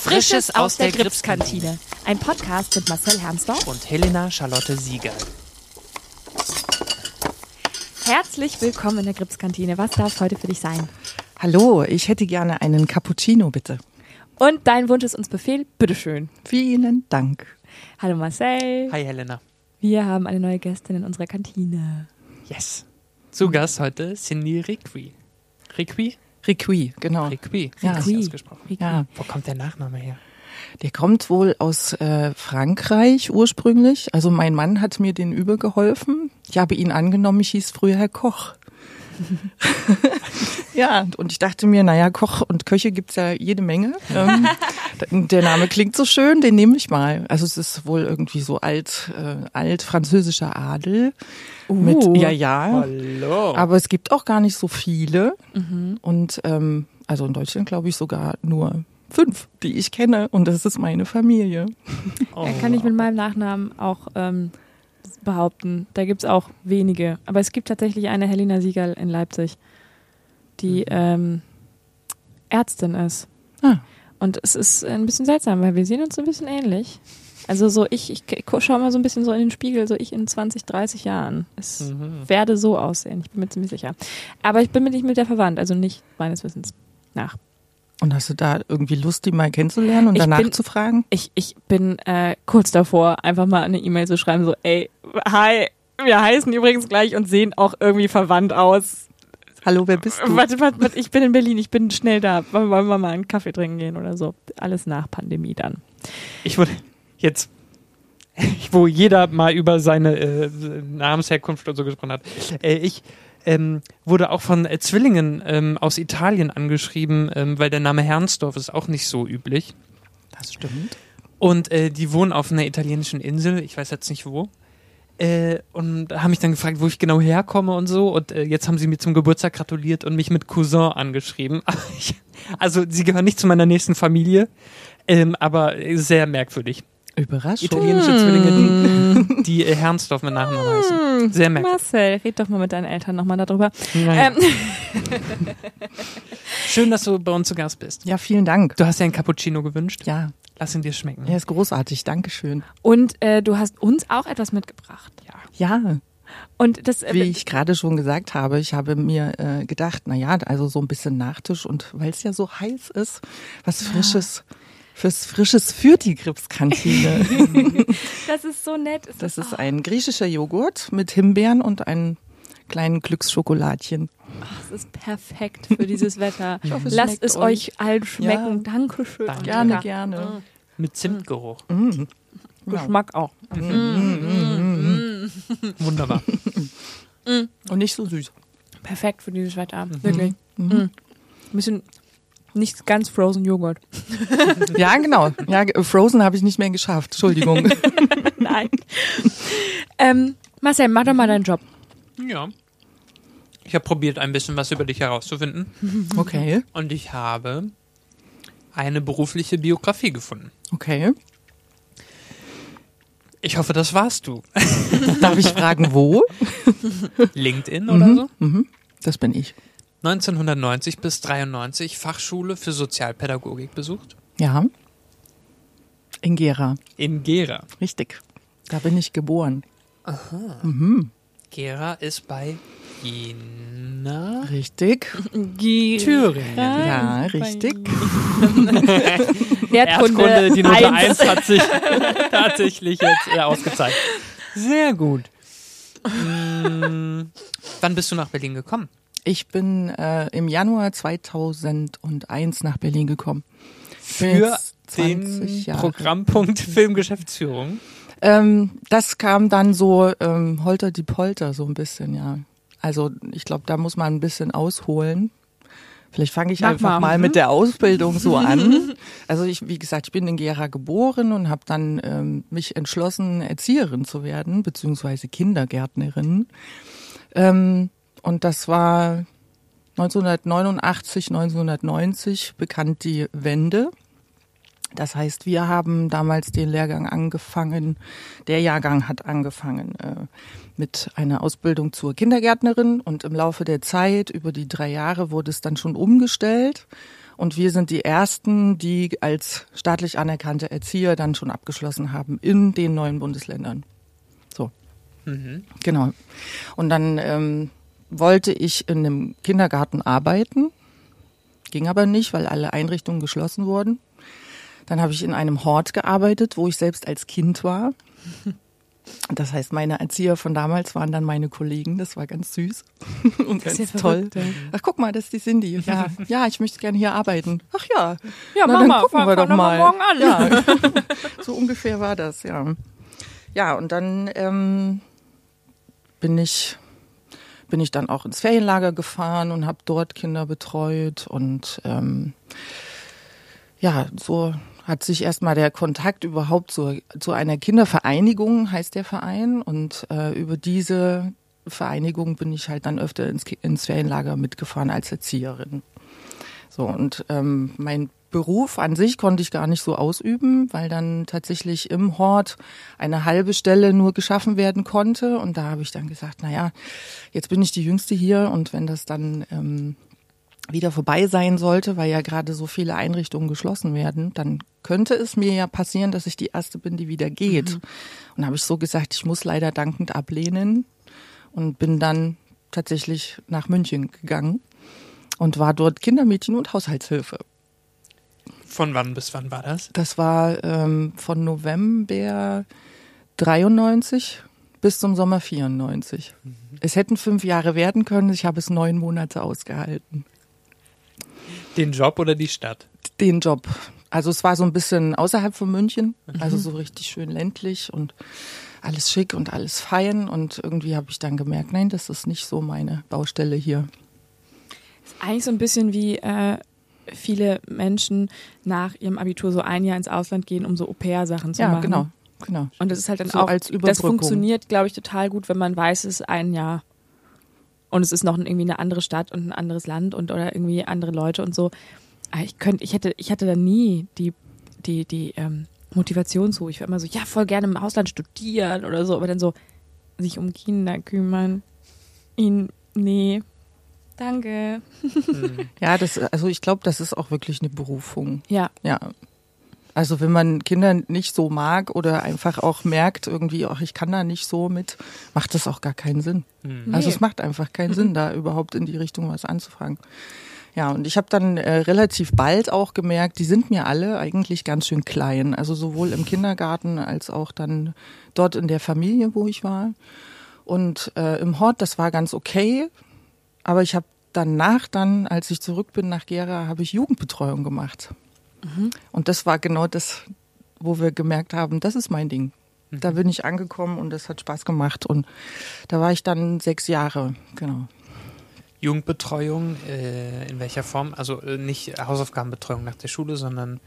Frisches aus der Gripskantine. Ein Podcast mit Marcel Hermsdorf und Helena Charlotte Sieger. Herzlich willkommen in der Gripskantine. Was darf es heute für dich sein? Hallo, ich hätte gerne einen Cappuccino, bitte. Und dein Wunsch ist uns Befehl. Bitteschön. Vielen Dank. Hallo Marcel. Hi Helena. Wir haben eine neue Gästin in unserer Kantine. Yes. Zu Gast heute Cindy Riqui. Riqui? Riqui, genau. Riqui. Ja. Richtig ausgesprochen. Riqui. Ja, Wo kommt der Nachname her? der kommt wohl aus äh, Frankreich ursprünglich. Also mein Mann hat mir den übergeholfen. Ich habe ihn angenommen, ich hieß früher Herr Koch. ja, und ich dachte mir, naja, Koch und Köche gibt's ja jede Menge. Ähm, der Name klingt so schön, den nehme ich mal. Also es ist wohl irgendwie so alt, äh, alt französischer Adel. Mit, Uh. ja, ja. Hallo. Aber es gibt auch gar nicht so viele. Und ähm, also in Deutschland glaube ich sogar nur fünf, die ich kenne. Und das ist meine Familie. oh. Ja, kann ich mit meinem Nachnamen auch ähm, behaupten. Da gibt es auch wenige. Aber es gibt tatsächlich eine Helena Siegerl in Leipzig, die ähm, Ärztin ist. Ah. Und es ist ein bisschen seltsam, weil wir sehen uns ein bisschen ähnlich. Also so ich, ich schaue mal so ein bisschen so in den Spiegel, so ich in 20, 30 Jahren. Es Mhm. werde so aussehen, ich bin mir ziemlich sicher. Aber ich bin mir nicht mit der verwandt, also nicht meines Wissens nach. Und hast du da irgendwie Lust, die mal kennenzulernen und Ich danach bin- zu fragen? Ich, ich bin äh, kurz davor, einfach mal eine E-Mail zu schreiben, so, ey, hi, wir heißen übrigens gleich und sehen auch irgendwie verwandt aus. Hallo, wer bist du? Warte, warte, warte, ich bin in Berlin, ich bin schnell da. Wollen wir mal einen Kaffee trinken gehen oder so? Alles nach Pandemie dann. Ich wurde jetzt, wo jeder mal über seine äh, Namensherkunft und so gesprochen hat. Äh, ich ähm, wurde auch von äh, Zwillingen ähm, aus Italien angeschrieben, ähm, weil der Name Hernsdorf ist auch nicht so üblich. Das stimmt. Und äh, die wohnen auf einer italienischen Insel, ich weiß jetzt nicht wo. Äh, und haben mich dann gefragt, wo ich genau herkomme und so. Und äh, jetzt haben sie mir zum Geburtstag gratuliert und mich mit Cousin angeschrieben. Also sie gehören nicht zu meiner nächsten Familie, ähm, aber sehr merkwürdig. Überraschung. Italienische Zwillinge, die, die äh, Hernsdorf mit Nachnamen heißen. Sehr merkwürdig. Marcel, red doch mal mit deinen Eltern nochmal darüber. Naja. Ähm, Schön, dass du bei uns zu Gast bist. Ja, vielen Dank. Du hast ja einen Cappuccino gewünscht. Ja, Lass ihn dir schmecken. er ist großartig. Dankeschön. und äh, du hast uns auch etwas mitgebracht. Ja, Und das, äh, wie ich gerade schon gesagt habe, ich habe mir äh, gedacht, na ja, also so ein bisschen Nachtisch und weil es ja so heiß ist, was Frisches, fürs Frisches für die Gripskantine. das ist so nett. Es Das ist ein griechischer Joghurt mit Himbeeren und einem kleinen Glücksschokoladchen. Das ist perfekt für dieses Wetter. Ich hoffe, es Lasst es euch. euch allen schmecken. Ja. Dankeschön. Danke. Gerne, Ja. gerne. Mit Zimtgeruch. Mm. Geschmack auch. Wunderbar. Und nicht so süß. Perfekt für dieses Wetter. Wirklich. Mhm. Ein bisschen nicht ganz frozen Joghurt. Ja, genau. Ja, Frozen habe ich nicht mehr geschafft. Entschuldigung. Nein. ähm, Marcel, mach doch mal deinen Job. Ja. Ich habe probiert, ein bisschen was über dich herauszufinden. Okay, Und ich habe eine berufliche Biografie gefunden. okay. Ich hoffe, das warst du. Darf ich fragen, wo? LinkedIn oder so? Mhm. Das bin ich. 1990 bis 93 Fachschule für Sozialpädagogik besucht. Ja. In Gera. In Gera. Richtig. Da bin ich geboren. Gera ist bei Jena. Richtig. Thüringen. Ja, richtig. Erdkunde, Erdkunde, die Note 1 eins. hat sich tatsächlich jetzt äh, ausgezeigt. Sehr gut. Mm, wann bist du nach Berlin gekommen? Ich bin äh, im Januar 2001 nach Berlin gekommen. Für den 20 Jahre. Programmpunkt Filmgeschäftsführung. Ähm, das kam dann so ähm, holter die Polter so ein bisschen, ja. Also ich glaube, da muss man ein bisschen ausholen. Vielleicht fange ich Mach einfach mal. mal. mit der Ausbildung so an. Also ich, wie gesagt, ich bin in Gera geboren und habe dann ähm, mich entschlossen, Erzieherin zu werden, beziehungsweise Kindergärtnerin. Ähm, und das war 1989, 1990 bekannt die Wende. Das heißt, wir haben damals den Lehrgang angefangen, der Jahrgang hat angefangen äh, mit einer Ausbildung zur Kindergärtnerin und im Laufe der Zeit, über die drei Jahre, wurde es dann schon umgestellt Und wir sind die ersten, die als staatlich anerkannte Erzieher dann schon abgeschlossen haben in den neuen Bundesländern. So. Mhm. Genau. Und dann ähm, wollte ich in einem Kindergarten arbeiten. Ging aber nicht, weil alle Einrichtungen geschlossen wurden. Dann habe ich in einem Hort gearbeitet, wo ich selbst als Kind war. Das heißt, meine Erzieher von damals waren dann meine Kollegen. Das war ganz süß und Das ganz ist ja toll. verrückt, ja. Ach, guck mal, das ist die Cindy. Ja, ja, ich möchte gerne hier arbeiten. Ach ja. Ja, Na, mach dann gucken wir doch mal. morgen an. Ja, so ungefähr war das, ja. Ja, und dann ähm, bin ich bin ich dann auch ins Ferienlager gefahren und habe dort Kinder betreut und ähm, ja, so hat sich erstmal der Kontakt überhaupt zu, zu einer Kindervereinigung, heißt der Verein, und äh, über diese Vereinigung bin ich halt dann öfter ins, ins Ferienlager mitgefahren als Erzieherin. So, und ähm, mein Beruf an sich konnte ich gar nicht so ausüben, weil dann tatsächlich im Hort eine halbe Stelle nur geschaffen werden konnte. Und da habe ich dann gesagt, na ja, jetzt bin ich die Jüngste hier und wenn das dann ähm, wieder vorbei sein sollte, weil ja gerade so viele Einrichtungen geschlossen werden, dann könnte es mir ja passieren, dass ich die Erste bin, die wieder geht. Und habe ich so gesagt, ich muss leider dankend ablehnen und bin dann tatsächlich nach München gegangen und war dort Kindermädchen und Haushaltshilfe. Von wann bis wann war das? Das war ähm, von November 93 bis zum Sommer 94. Es hätten fünf Jahre werden können, ich habe es neun Monate ausgehalten. Den Job oder die Stadt? Den Job. Also es war so ein bisschen außerhalb von München, also so richtig schön ländlich und alles schick und alles fein und irgendwie habe ich dann gemerkt, nein, das ist nicht so meine Baustelle hier. Eigentlich so ein bisschen wie äh, viele Menschen nach ihrem Abitur so ein Jahr ins Ausland gehen, um so Au-pair-Sachen zu Ja, machen. genau, genau. Und das ist halt dann So auch, als das Überbrückung. funktioniert, glaube ich, total gut, wenn man weiß, es ist ein Jahr. Und es ist noch irgendwie eine andere Stadt und ein anderes Land und oder irgendwie andere Leute und so. Aber ich könnte, ich hätte, ich hatte da nie die, die, die ähm, Motivation zu. Ich war immer so, ja, voll gerne im Ausland studieren oder so, aber dann so, sich um Kinder kümmern. Ihn, nee. Danke. Ja, das, also ich glaube, das ist auch wirklich eine Berufung. Ja, Ja. Also wenn man Kinder nicht so mag oder einfach auch merkt, irgendwie, ach, ich kann da nicht so mit, macht das auch gar keinen Sinn. Also Nee. es macht einfach keinen Sinn, da überhaupt in die Richtung was anzufangen. Ja, und ich habe dann äh, relativ bald auch gemerkt, die sind mir alle eigentlich ganz schön klein. Also sowohl im Kindergarten als auch dann dort in der Familie, wo ich war. Und äh, im Hort, das war ganz okay. Aber ich habe danach dann, als ich zurück bin nach Gera, habe ich Jugendbetreuung gemacht. Und das war genau das, wo wir gemerkt haben, das ist mein Ding. Da bin ich angekommen und das hat Spaß gemacht. Und da war ich dann sechs Jahre, genau. Jugendbetreuung, äh, in welcher Form? Also äh, nicht Hausaufgabenbetreuung nach der Schule, sondern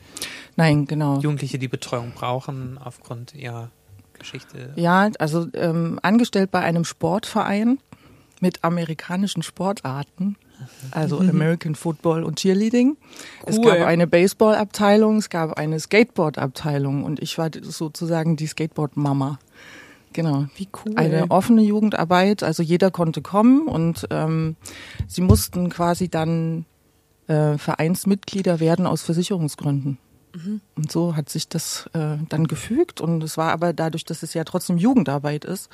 Nein, genau. Jugendliche, die Betreuung brauchen aufgrund ihrer Geschichte. Ja, also ähm, angestellt bei einem Sportverein mit amerikanischen Sportarten, also American Football und Cheerleading. Es Cool. gab eine Baseballabteilung, es gab eine Skateboardabteilung und ich war sozusagen die Skateboard-Mama. Genau. wie cool. Eine offene Jugendarbeit, also jeder konnte kommen und ähm, sie mussten quasi dann äh, Vereinsmitglieder werden aus Versicherungsgründen. Und so hat sich das äh, dann gefügt und es war aber dadurch, dass es ja trotzdem Jugendarbeit ist,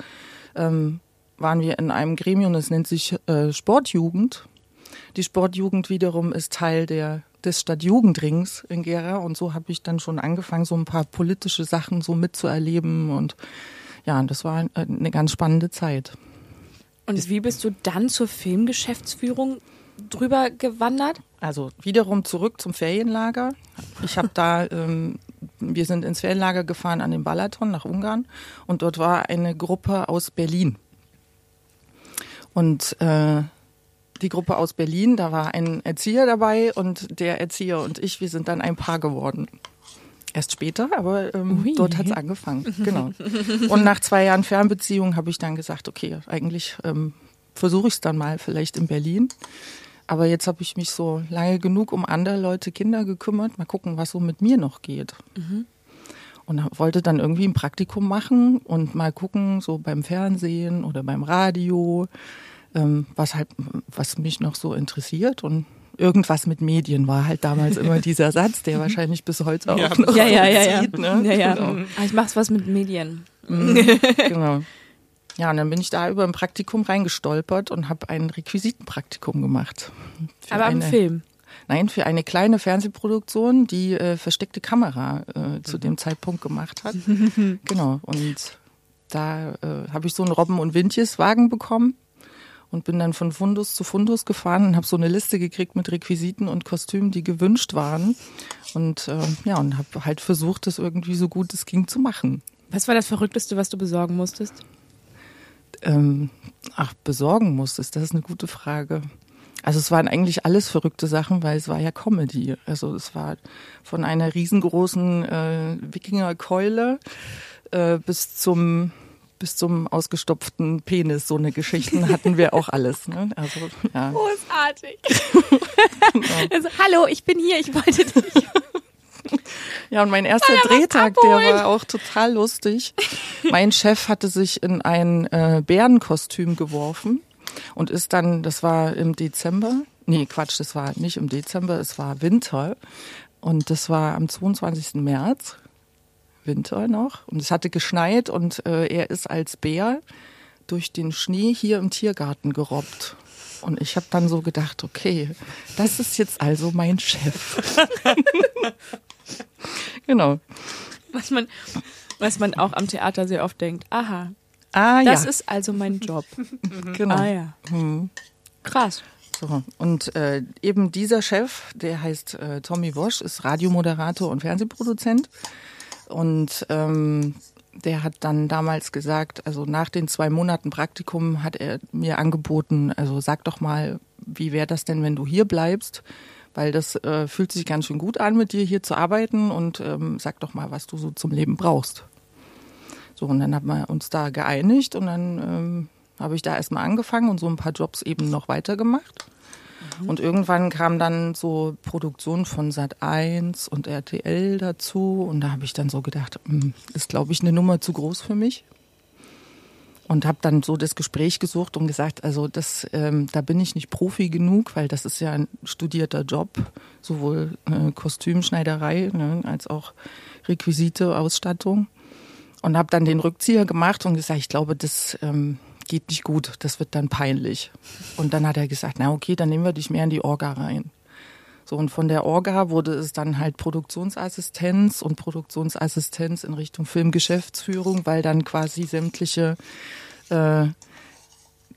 ähm, waren wir in einem Gremium, das nennt sich äh, Sportjugend. Die Sportjugend wiederum ist Teil der des Stadtjugendrings in Gera und so habe ich dann schon angefangen, so ein paar politische Sachen so mitzuerleben und ja, das war äh, eine ganz spannende Zeit. Und wie bist du dann zur Filmgeschäftsführung drüber gewandert? Also wiederum zurück zum Ferienlager. Ich habe da, ähm, wir sind ins Ferienlager gefahren an den Balaton nach Ungarn und dort war eine Gruppe aus Berlin. Und äh, die Gruppe aus Berlin, da war ein Erzieher dabei und der Erzieher und ich, wir sind dann ein Paar geworden. Erst später, aber ähm, Ui. dort hat's angefangen. Genau. Und nach zwei Jahren Fernbeziehung habe ich dann gesagt, okay, eigentlich ähm, versuche ich es dann mal vielleicht in Berlin. Aber jetzt habe ich mich so lange genug um andere Leute, Kinder gekümmert. Mal gucken, was so mit mir noch geht. Und hab- wollte dann irgendwie ein Praktikum machen und mal gucken, so beim Fernsehen oder beim Radio, was halt, was mich noch so interessiert. Und irgendwas mit Medien war halt damals immer dieser Satz, der wahrscheinlich bis heute auch Ja. noch Ja, ja, ja, ja. zieht, ne? ja, ja. Genau. Ah, Ich mach's was mit Medien. genau. Ja, und dann bin ich da über ein Praktikum reingestolpert und habe ein Requisitenpraktikum gemacht. Aber im eine- Film. Nein, für eine kleine Fernsehproduktion, die äh, versteckte Kamera äh, zu dem Zeitpunkt gemacht hat. genau. Und da äh, habe ich so einen Robben und Windjes Wagen bekommen und bin dann von Fundus zu Fundus gefahren und habe so eine Liste gekriegt mit Requisiten und Kostümen, die gewünscht waren. Und äh, ja, und habe halt versucht, das irgendwie so gut es ging zu machen. Was war das Verrückteste, was du besorgen musstest? Ähm, ach, besorgen musstest, das ist eine gute Frage. Also es waren eigentlich alles verrückte Sachen, weil es war ja Comedy. Also es war von einer riesengroßen äh, Wikingerkeule äh, bis zum bis zum ausgestopften Penis. So eine Geschichten hatten wir auch alles. Ne? Also ja. Großartig. also, hallo, ich bin hier, ich wollte dich. Ja, und mein erster Drehtag, der war auch total lustig. Mein Chef hatte sich in ein äh, Bärenkostüm geworfen und ist dann, das war im Dezember, nee, Quatsch, das war nicht im Dezember, es war Winter und das war am 22. März, Winter noch und es hatte geschneit und äh, er ist als Bär durch den Schnee hier im Tiergarten gerobbt. Und ich habe dann so gedacht, okay, das ist jetzt also mein Chef. genau. Was man, was man auch am Theater sehr oft denkt. Aha, Ah das ja, ist also mein Job. genau. Ah ja. Krass. So. Und äh, eben dieser Chef, der heißt äh, Tommy Wosch, ist Radiomoderator und Fernsehproduzent. Und ähm, der hat dann damals gesagt, also nach den zwei Monaten Praktikum hat er mir angeboten, also sag doch mal, wie wäre das denn, wenn du hier bleibst? Weil das äh, fühlt sich ganz schön gut an, mit dir hier zu arbeiten und ähm, sag doch mal, was du so zum Leben brauchst. So, und dann haben wir uns da geeinigt und dann ähm, habe ich da erstmal angefangen und so ein paar Jobs eben noch weitergemacht. Und irgendwann kam dann so Produktion von Sat 1 und RTL dazu und da habe ich dann so gedacht, hm, ist glaube ich eine Nummer zu groß für mich. Und habe dann so das Gespräch gesucht und gesagt, also das, ähm, da bin ich nicht Profi genug, weil das ist ja ein studierter Job, sowohl äh, Kostümschneiderei ne, als auch Requisite, Ausstattung. Und habe dann den Rückzieher gemacht und gesagt, ich glaube, das ähm, geht nicht gut, das wird dann peinlich. Und dann hat er gesagt, na okay, dann nehmen wir dich mehr in die Orga rein. So, und von der Orga wurde es dann halt Produktionsassistenz und Produktionsassistenz in Richtung Filmgeschäftsführung, weil dann quasi sämtliche äh,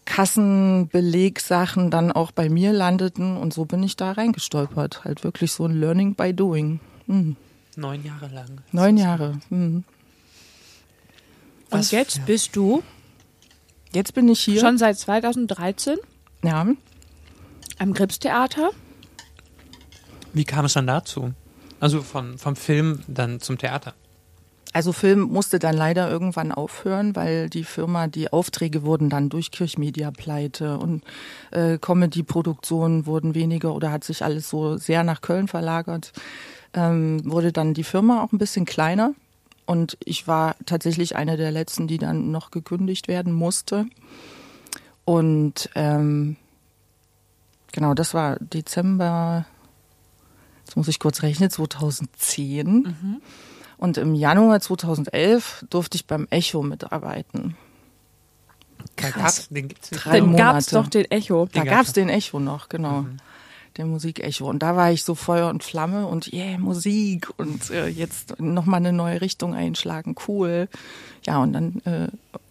Kassenbelegsachen dann auch bei mir landeten und so bin ich da reingestolpert. Halt wirklich so ein Learning by Doing. Hm. Neun Jahre lang. Neun Jahre. Hm. Und Was jetzt für- bist du Jetzt bin ich hier. schon seit 2013 Ja. am Gripstheater. Wie kam es dann dazu? Also von, vom Film dann zum Theater. Also Film musste dann leider irgendwann aufhören, weil die Firma, die Aufträge wurden dann durch Kirchmedia pleite und äh, Comedy-Produktionen wurden weniger oder hat sich alles so sehr nach Köln verlagert. Ähm, wurde dann die Firma auch ein bisschen kleiner und ich war tatsächlich eine der letzten, die dann noch gekündigt werden musste. Und ähm, genau, das war Dezember, jetzt muss ich kurz rechnen, 2010. Und im Januar 2011 durfte ich beim Echo mitarbeiten. Da gab's, den gibt's nicht. Drei Dann gab's Monate. doch den Echo. Da gab's gab's den Echo noch, genau. Der Musik-Echo. Und da war ich so Feuer und Flamme und yeah, Musik und äh, jetzt nochmal eine neue Richtung einschlagen, cool. Ja, und dann äh,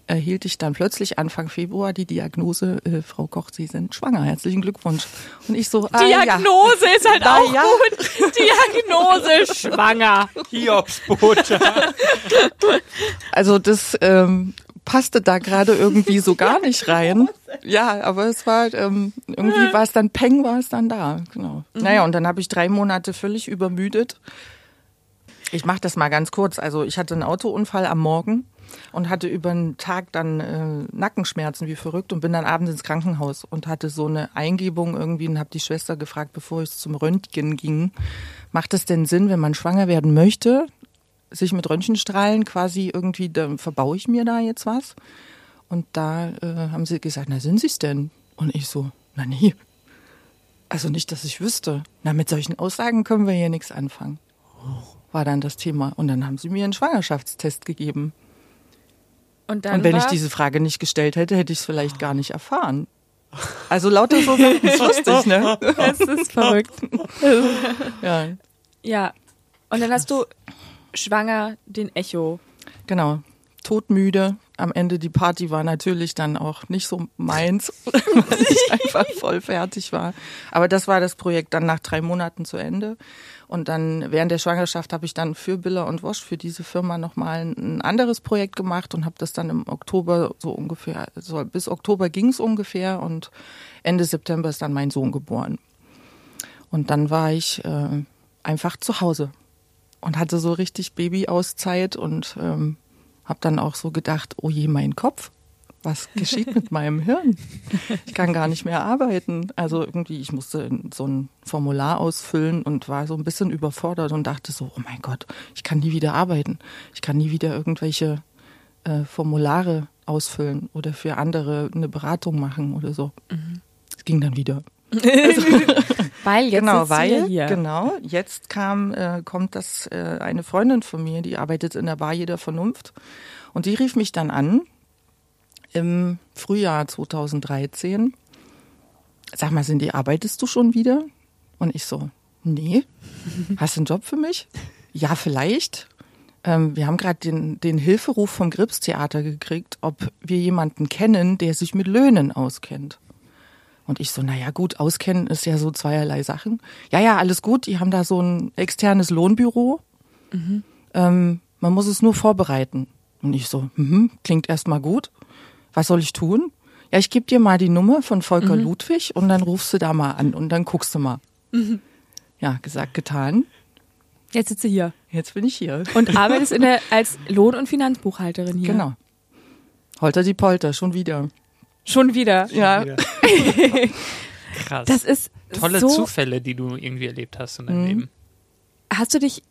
erhielt ich dann plötzlich Anfang Februar die Diagnose, äh, Frau Koch, Sie sind schwanger, herzlichen Glückwunsch. Und ich so, ah, ja. Diagnose ist halt Na auch ja. gut. Diagnose schwanger. Hiobsbote. Also das ähm, passte da gerade irgendwie so gar nicht rein. Ja, aber es war ähm, irgendwie war es dann Peng, war es dann da. Genau. Naja, und dann habe ich drei Monate völlig übermüdet. Ich mache das mal ganz kurz. Also ich hatte einen Autounfall am Morgen und hatte über den Tag dann äh, Nackenschmerzen wie verrückt und bin dann abends ins Krankenhaus und hatte so eine Eingebung irgendwie und habe die Schwester gefragt, bevor ich zum Röntgen ging, macht es denn Sinn, wenn man schwanger werden möchte, sich mit Röntgenstrahlen quasi irgendwie, da verbaue ich mir da jetzt was? Und da äh, haben sie gesagt, na sind sie es denn? Und ich so, na nee. Also nicht, dass ich wüsste. Na, mit solchen Aussagen können wir hier nichts anfangen. War dann das Thema. Und dann haben sie mir einen Schwangerschaftstest gegeben. Und, dann Und wenn ich diese Frage nicht gestellt hätte, hätte ich es vielleicht gar nicht erfahren. Also lauter so Sachen ist lustig, ne? Das ist verrückt. Ja, Ja. Und dann hast du schwanger den Echo. genau. Todmüde. Am Ende die Party war natürlich dann auch nicht so meins, weil ich einfach voll fertig war. Aber das war das Projekt dann nach drei Monaten zu Ende. Und dann während der Schwangerschaft habe ich dann für Biller und Wosch, für diese Firma nochmal ein anderes Projekt gemacht und habe das dann im Oktober so ungefähr, so bis Oktober ging es ungefähr und Ende September ist dann mein Sohn geboren. Und dann war ich äh, einfach zu Hause und hatte so richtig Babyauszeit und ähm, habe dann auch so gedacht, oh je, mein Kopf, was geschieht mit meinem Hirn? Ich kann gar nicht mehr arbeiten. Also irgendwie, ich musste so ein Formular ausfüllen und war so ein bisschen überfordert und dachte so, oh mein Gott, ich kann nie wieder arbeiten. Ich kann nie wieder irgendwelche äh, Formulare ausfüllen oder für andere eine Beratung machen oder so. Es ging dann wieder. Weil jetzt genau, weil hier. genau jetzt kam äh, kommt das äh, eine Freundin von mir, die arbeitet in der Bar jeder Vernunft und die rief mich dann an im Frühjahr 2013. Sag mal, Cindy, arbeitest du schon wieder? Und ich so, nee. Hast du einen Job für mich? Ja, vielleicht. Ähm, wir haben gerade den, den Hilferuf vom Gripstheater gekriegt, ob wir jemanden kennen, der sich mit Löhnen auskennt. Und ich so, naja gut, auskennen ist ja so zweierlei Sachen. Ja, ja, alles gut, die haben da so ein externes Lohnbüro. Ähm, man muss es nur vorbereiten. Und ich so, mhm, klingt erstmal gut. Was soll ich tun? Ja, ich gebe dir mal die Nummer von Volker Ludwig und dann rufst du da mal an und dann guckst du mal. Ja, gesagt, getan. Jetzt sitzt du hier. Jetzt bin ich hier. Und arbeitest in der, als Lohn- und Finanzbuchhalterin hier. Genau. Holter die Polter, schon wieder. Schon wieder. Ja, Krass. Das ist Tolle so, Zufälle, die du irgendwie erlebt hast in deinem Mhm. Leben. Hast du dich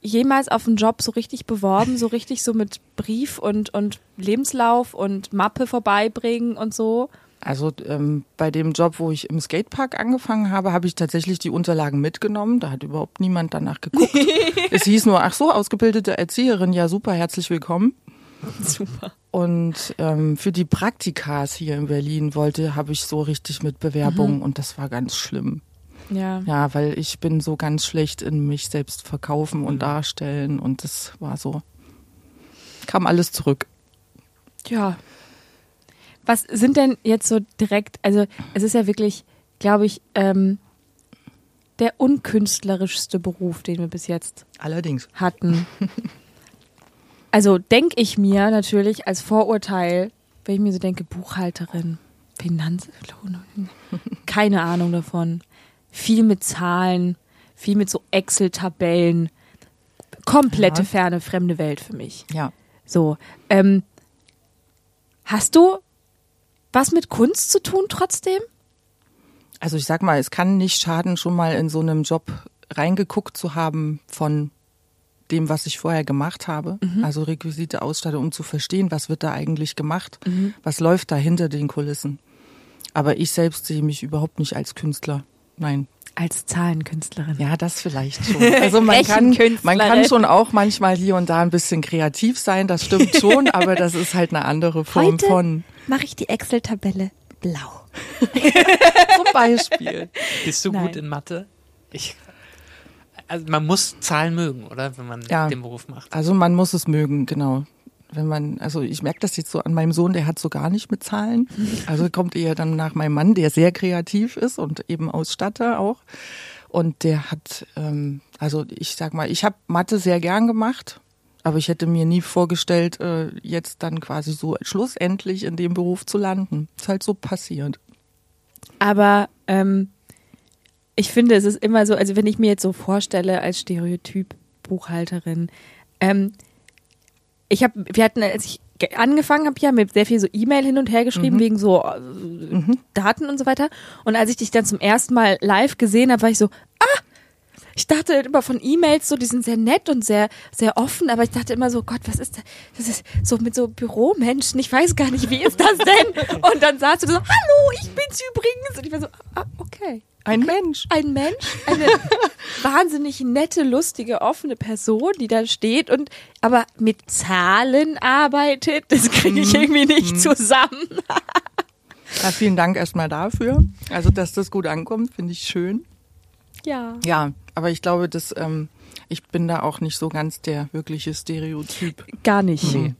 jemals auf einen Job so richtig beworben, so richtig so mit Brief und, und Lebenslauf und Mappe vorbeibringen und so? Also ähm, bei dem Job, wo ich im Skatepark angefangen habe, habe ich tatsächlich die Unterlagen mitgenommen. Da hat überhaupt niemand danach geguckt. es hieß nur, ach so, ausgebildete Erzieherin, ja super, herzlich willkommen. Super. Und ähm, für die Praktikas hier in Berlin wollte, habe ich so richtig mit Bewerbungen und das war ganz schlimm. Ja. Ja, weil ich bin so ganz schlecht in mich selbst verkaufen und darstellen und das war so, kam alles zurück. Ja. Was sind denn jetzt so direkt, also es ist ja wirklich, glaube ich, ähm, der unkünstlerischste Beruf, den wir bis jetzt Allerdings. hatten. Also denke ich mir natürlich als Vorurteil, wenn ich mir so denke, Buchhalterin, Finanz, keine Ahnung davon. Viel mit Zahlen, viel mit so Excel-Tabellen. Komplette Ja. ferne, fremde Welt für mich. Ja. So, ähm, hast du was mit Kunst zu tun trotzdem? Also ich sag mal, es kann nicht schaden, schon mal in so einem Job reingeguckt zu haben von dem, was ich vorher gemacht habe. Also Requisite, Ausstattung, um zu verstehen, was wird da eigentlich gemacht, was läuft da hinter den Kulissen. Aber ich selbst sehe mich überhaupt nicht als Künstler. Nein. Als Zahlenkünstlerin. Ja, das vielleicht schon. Also man kann, man kann schon auch manchmal hier und da ein bisschen kreativ sein, das stimmt schon, aber das ist halt eine andere Form Heute? von Mache ich die Excel-Tabelle blau. zum Beispiel. Bist du Nein. gut in Mathe? Ich, also man muss Zahlen mögen, oder? Wenn man Ja. den Beruf macht. Also man muss es mögen, genau. Wenn man, also ich merke das jetzt so an meinem Sohn, der hat so gar nicht mit Zahlen. Also kommt eher dann nach meinem Mann, der sehr kreativ ist und eben Ausstatter auch. Und der hat, ähm, also ich sag mal, ich habe Mathe sehr gern gemacht, aber ich hätte mir nie vorgestellt, äh, jetzt dann quasi so schlussendlich in dem Beruf zu landen. Ist halt so passiert. Aber ähm, ich finde, es ist immer so, also wenn ich mir jetzt so vorstelle als Stereotyp Buchhalterin, ähm, ich habe, wir hatten, als ich ge- angefangen habe, ja, mit sehr viel so E-Mail hin und her geschrieben wegen so äh, Daten und so weiter. Und als ich dich dann zum ersten Mal live gesehen habe, war ich so, ah, ich dachte immer von E-Mails so, die sind sehr nett und sehr, sehr offen, aber ich dachte immer so, Gott, was ist das? Das ist so mit so Büromenschen, ich weiß gar nicht, wie ist das denn? Und dann sagst du so, hallo, ich bin's übrigens. Und ich war so, ah, okay. Ein Mensch. ein Mensch, eine wahnsinnig nette, lustige, offene Person, die da steht und aber mit Zahlen arbeitet. Das kriege ich irgendwie nicht zusammen. Ja, vielen Dank erstmal dafür. Also, dass das gut ankommt, finde ich schön. Ja. Ja, aber ich glaube, dass ähm, ich bin da auch nicht so ganz der wirkliche Stereotyp. Gar nicht. Nee.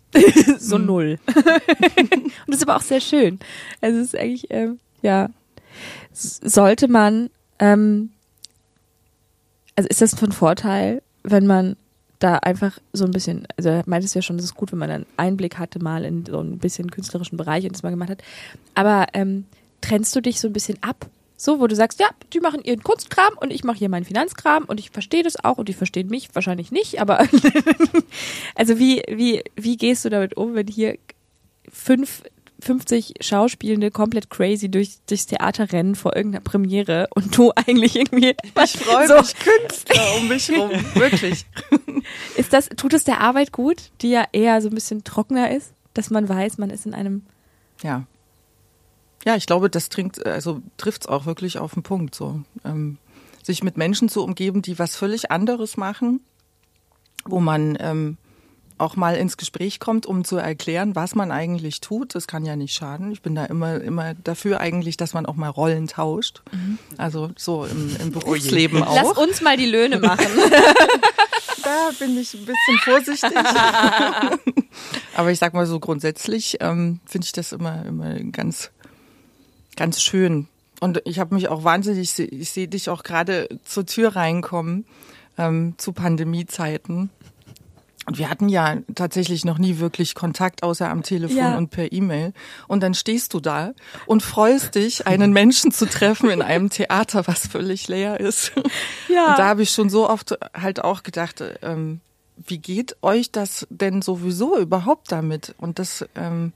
so null. und das ist aber auch sehr schön. Also es ist eigentlich, ähm, ja, sollte man, ähm, also ist das von Vorteil, wenn man da einfach so ein bisschen, also er meint es ja schon, es ist gut, wenn man einen Einblick hatte mal in so ein bisschen künstlerischen Bereich und das mal gemacht hat. Aber ähm, trennst du dich so ein bisschen ab? So, wo du sagst, ja, die machen ihren Kunstkram und ich mache hier meinen Finanzkram und ich verstehe das auch und die verstehen mich wahrscheinlich nicht, aber also wie, wie, wie gehst du damit um, wenn hier fünf, 50 Schauspielende komplett crazy durch, durchs Theater rennen vor irgendeiner Premiere und du eigentlich irgendwie. Ich freue so, mich Künstler um mich rum, wirklich. Ist das, tut es der Arbeit gut, die ja eher so ein bisschen trockener ist, dass man weiß, man ist in einem. Ja. Ja, ich glaube, das trinkt, also trifft's auch wirklich auf den Punkt. So, ähm, sich mit Menschen zu umgeben, die was völlig anderes machen, wo man ähm, auch mal ins Gespräch kommt, um zu erklären, was man eigentlich tut. Das kann ja nicht schaden. Ich bin da immer, immer dafür eigentlich, dass man auch mal Rollen tauscht. Also so im, im Berufsleben auch. Lass uns mal die Löhne machen. da bin ich ein bisschen vorsichtig. Aber ich sag mal so grundsätzlich ähm, finde ich das immer immer ganz ganz schön. Und ich habe mich auch wahnsinnig, ich sehe seh dich auch gerade zur Tür reinkommen ähm, zu Pandemiezeiten. Und wir hatten ja tatsächlich noch nie wirklich Kontakt, außer am Telefon Ja. und per E-Mail. Und dann stehst du da und freust dich, einen Menschen zu treffen in einem Theater, was völlig leer ist. Ja. Und da habe ich schon so oft halt auch gedacht, ähm, wie geht euch das denn sowieso überhaupt damit? Und das, ähm,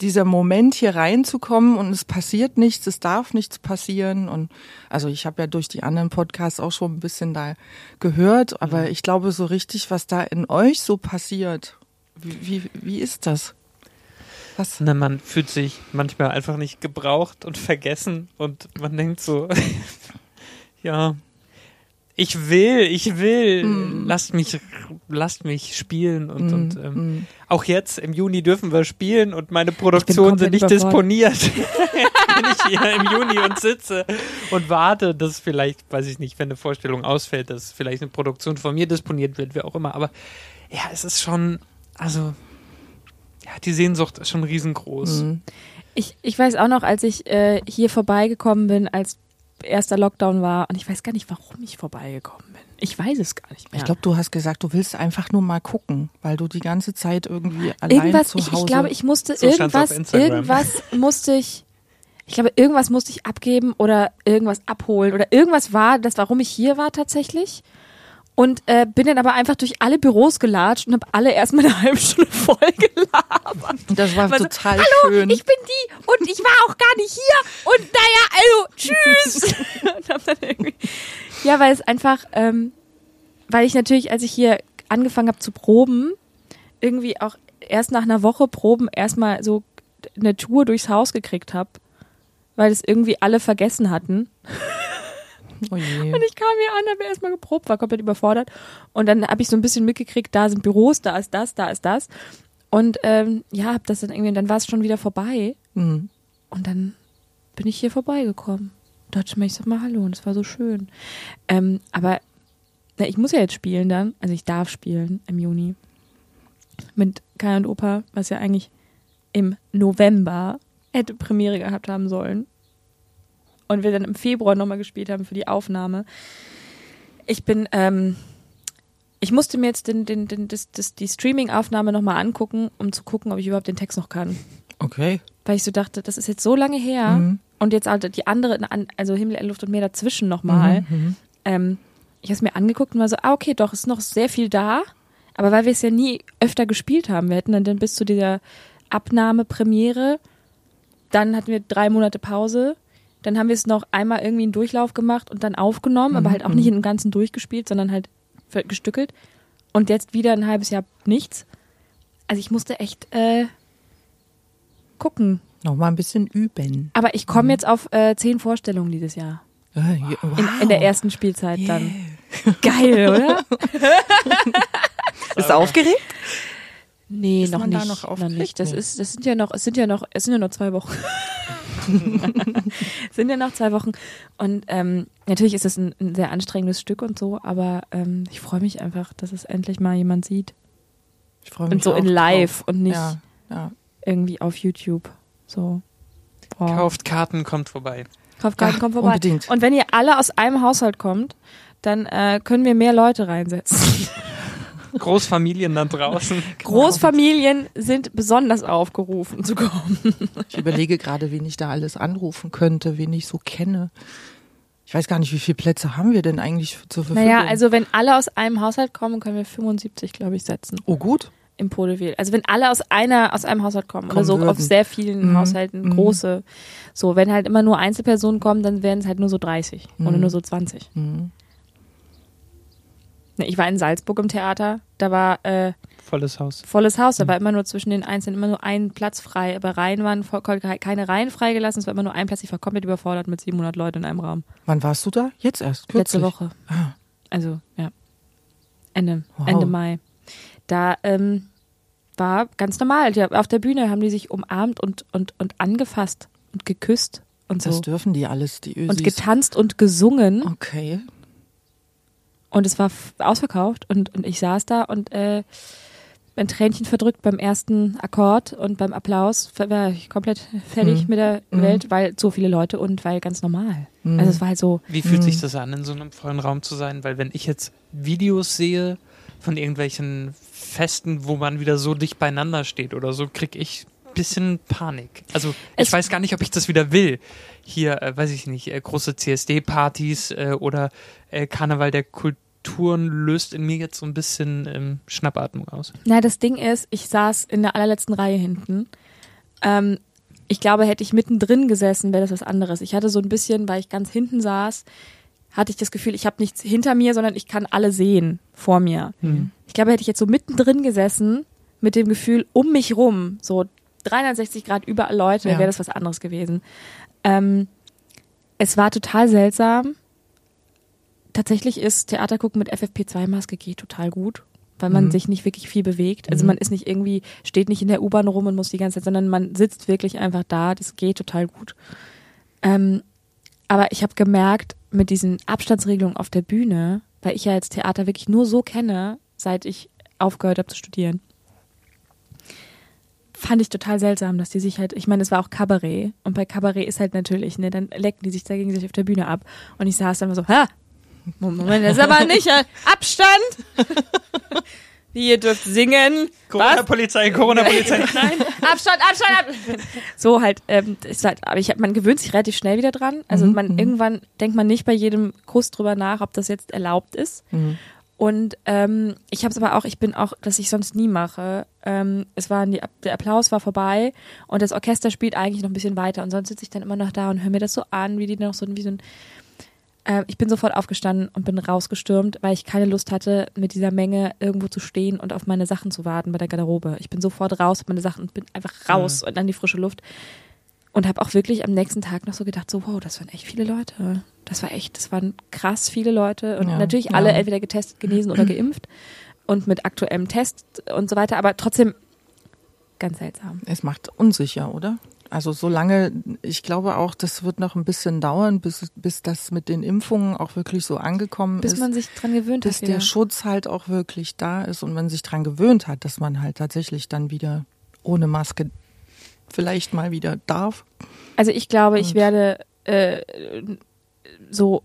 dieser Moment hier reinzukommen und es passiert nichts, es darf nichts passieren. Und also ich habe ja durch die anderen Podcasts auch schon ein bisschen da gehört, aber ich glaube so richtig, was da in euch so passiert, wie, wie, wie ist das? Was? Na, man fühlt sich manchmal einfach nicht gebraucht und vergessen und man denkt so, ja, ich will, ich will, Mm. lasst mich, lasst mich spielen und, Mm, und ähm, mm. auch jetzt im Juni dürfen wir spielen und meine Produktionen sind nicht überfordert. disponiert. Bin ich hier im Juni und sitze und warte, dass vielleicht, weiß ich nicht, wenn eine Vorstellung ausfällt, dass vielleicht eine Produktion von mir disponiert wird, wer auch immer. Aber ja, es ist schon, also ja, die Sehnsucht ist schon riesengroß. Ich, ich weiß auch noch, als ich äh, hier vorbeigekommen bin, als erster Lockdown war, und ich weiß gar nicht, warum ich vorbeigekommen bin. Ich weiß es gar nicht mehr. Ich glaube, du hast gesagt, du willst einfach nur mal gucken, weil du die ganze Zeit irgendwie allein irgendwas, zu ich, Hause. ich glaube, ich musste So irgendwas, irgendwas musste ich, ich glaube, irgendwas musste ich abgeben oder irgendwas abholen oder irgendwas war das, warum ich hier war tatsächlich. Und äh, bin dann aber einfach durch alle Büros gelatscht und habe alle erstmal eine halbe Stunde voll gelabert. das war War so, total Hallo, schön. ich bin die und ich war auch gar nicht hier und naja, also tschüss. und hab dann irgendwie, ja, weil es einfach, ähm, weil ich natürlich, als ich hier angefangen habe zu proben, irgendwie auch erst nach einer Woche Proben erstmal so eine Tour durchs Haus gekriegt habe, weil es irgendwie alle vergessen hatten. oh. Und ich kam hier an, habe erstmal geprobt, war komplett überfordert. Und dann habe ich so ein bisschen mitgekriegt, da sind Büros, da ist das, da ist das. Und ähm, ja, hab das dann irgendwie, und dann war es schon wieder vorbei. Mhm. Und dann bin ich hier vorbeigekommen. Dachte mir, ich sag mal Hallo und es war so schön. Ähm, aber na, ich muss ja jetzt spielen dann. Also ich darf spielen im Juni. Mit Kai und Opa, was ja eigentlich im November hätte Premiere gehabt haben sollen. Und wir dann im Februar nochmal gespielt haben für die Aufnahme. Ich bin, ähm, ich musste mir jetzt den, den, den, das, das, die Streaming-Aufnahme nochmal angucken, um zu gucken, ob ich überhaupt den Text noch kann Okay. weil ich so dachte, das ist jetzt so lange her Mhm. Und jetzt halt die andere, also Himmel, Luft und Meer dazwischen nochmal. Mhm. Ähm, ich habe es mir angeguckt und war so, ah okay, doch, ist noch sehr viel da, aber weil wir es ja nie öfter gespielt haben, wir hätten dann, dann bis zu dieser Abnahmepremiere, dann hatten wir drei Monate Pause, dann haben wir es noch einmal irgendwie einen Durchlauf gemacht und dann aufgenommen, aber halt auch nicht im Ganzen durchgespielt, sondern halt gestückelt und jetzt wieder ein halbes Jahr nichts. Also ich musste echt äh, gucken. Noch mal ein bisschen üben. Aber ich komme jetzt auf äh, zehn Vorstellungen dieses Jahr. Ja, ja, wow. In, in der ersten Spielzeit dann. Geil, oder? Bist du aufgeregt? Nee, Ist noch man da nicht. noch noch nicht. Das ist, das sind ja noch, es sind ja noch, es sind ja noch zwei Wochen. es sind ja noch zwei Wochen. Und ähm, natürlich ist es ein, ein sehr anstrengendes Stück und so, aber ähm, ich freue mich einfach, dass es endlich mal jemand sieht. Ich freue Und so auch in live drauf. und nicht Ja, ja. irgendwie auf YouTube. So. Boah. Kauft Karten, kommt vorbei. Kaufgarten Ja, kommt vorbei. unbedingt. Und wenn ihr alle aus einem Haushalt kommt, dann äh, können wir mehr Leute reinsetzen. Großfamilien da draußen. Großfamilien sind besonders aufgerufen zu kommen. Ich überlege gerade, wen ich da alles anrufen könnte, wen ich so kenne. Ich weiß gar nicht, wie viele Plätze haben wir denn eigentlich zur Verfügung? Naja, also wenn alle aus einem Haushalt kommen, können wir 75, glaube ich, setzen Oh gut. Im Podewil. Also wenn alle aus einer, aus einem Haushalt kommen, oder Kommen so würden. auf sehr vielen Mhm. Haushalten, Mhm. große. So, wenn halt immer nur Einzelpersonen kommen, dann wären es halt nur so 30 oder Mhm. nur so 20. Mhm. Ne, Ich war in Salzburg im Theater, da war äh, Volles Haus. volles Haus, Mhm. da war immer nur zwischen den Einzelnen immer nur ein Platz frei. Aber Reihen waren voll, keine Reihen freigelassen, es war immer nur ein Platz. Ich war komplett überfordert mit 700 Leuten in einem Raum. Wann warst du da? Jetzt erst. Kürzlich. Letzte Woche. Ah, Also, ja. Ende, Wow. Ende Mai. Da ähm, war ganz normal. Die, auf der Bühne haben die sich umarmt und, und, und angefasst und geküsst und das so. dürfen die alles, die Ösis. Und getanzt und gesungen. Okay. Und es war ausverkauft. Und, und ich saß da und äh, ein Tränchen verdrückt beim ersten Akkord und beim Applaus war ich komplett fertig Mhm. mit der Mhm. Welt, weil so viele Leute und weil ganz normal. Mhm. Also es war halt so, Wie fühlt Mhm. sich das an, in so einem vollen Raum zu sein? Weil wenn ich jetzt Videos sehe von irgendwelchen Festen, wo man wieder so dicht beieinander steht oder so, krieg ich ein bisschen Panik. Also ich Es- weiß gar nicht, ob ich das wieder will. Hier, äh, weiß ich nicht, äh, große CSD-Partys äh, oder äh, Karneval der Kulturen löst in mir jetzt so ein bisschen ähm, Schnappatmung aus. Na, das Ding ist, ich saß in der allerletzten Reihe hinten. Ähm, ich glaube, hätte ich mittendrin gesessen, wäre das was anderes. Ich hatte so ein bisschen, weil ich ganz hinten saß, hatte ich das Gefühl, ich habe nichts hinter mir, sondern ich kann alle sehen vor mir. Ich glaube, hätte ich jetzt so mittendrin gesessen, mit dem Gefühl um mich rum, so 360 Grad überall Leute, Ja. wäre das was anderes gewesen. Ähm, es war total seltsam. Tatsächlich ist Theater gucken mit FFP2-Maske geht total gut, weil man Mhm. sich nicht wirklich viel bewegt. Also Mhm. man ist nicht irgendwie, steht nicht in der U-Bahn rum und muss die ganze Zeit, sondern man sitzt wirklich einfach da. Das geht total gut. Ähm, aber ich habe gemerkt, mit diesen Abstandsregelungen auf der Bühne, weil ich ja jetzt Theater wirklich nur so kenne, seit ich aufgehört habe zu studieren, fand ich total seltsam, dass die sich halt, ich meine, es war auch Kabarett und bei Kabarett ist halt natürlich, ne, dann lecken die sich da gegenseitig auf der Bühne ab und ich saß dann immer so, ha, Moment, das ist aber nicht äh, Abstand. Wie ihr dürft singen. Corona-Polizei, Corona-Polizei. Nein, Abstand, Abstand, Abstand. So halt, ähm, ist halt, aber ich hab, man gewöhnt sich relativ schnell wieder dran. Also Mhm, man mhm. irgendwann denkt man nicht bei jedem Kuss drüber nach, ob das jetzt erlaubt ist. Mhm. Und ähm, ich habe es aber auch, ich bin auch, dass ich sonst nie mache. Ähm, es war die, der Applaus war vorbei und das Orchester spielt eigentlich noch ein bisschen weiter und sonst sitze ich dann immer noch da und höre mir das so an, wie die noch so wie so ein äh, ich bin sofort aufgestanden und bin rausgestürmt, weil ich keine Lust hatte, mit dieser Menge irgendwo zu stehen und auf meine Sachen zu warten bei der Garderobe. Ich bin sofort raus, meine Sachen und bin einfach raus und an die frische Luft. Und habe auch wirklich am nächsten Tag noch so gedacht, so wow, das waren echt viele Leute. Das war echt, das waren krass viele Leute. Und Ja, natürlich ja. alle entweder getestet, genesen oder geimpft und mit aktuellem Test und so weiter. Aber trotzdem ganz seltsam. Es macht unsicher, oder? Also solange, ich glaube auch, das wird noch ein bisschen dauern, bis, bis das mit den Impfungen auch wirklich so angekommen Bis ist. man sich dran gewöhnt bis hat. Wieder. der Schutz halt auch wirklich da ist und man sich dran gewöhnt hat, dass man halt tatsächlich dann wieder ohne Maske vielleicht mal wieder darf. Also ich glaube, ich Und- werde äh, so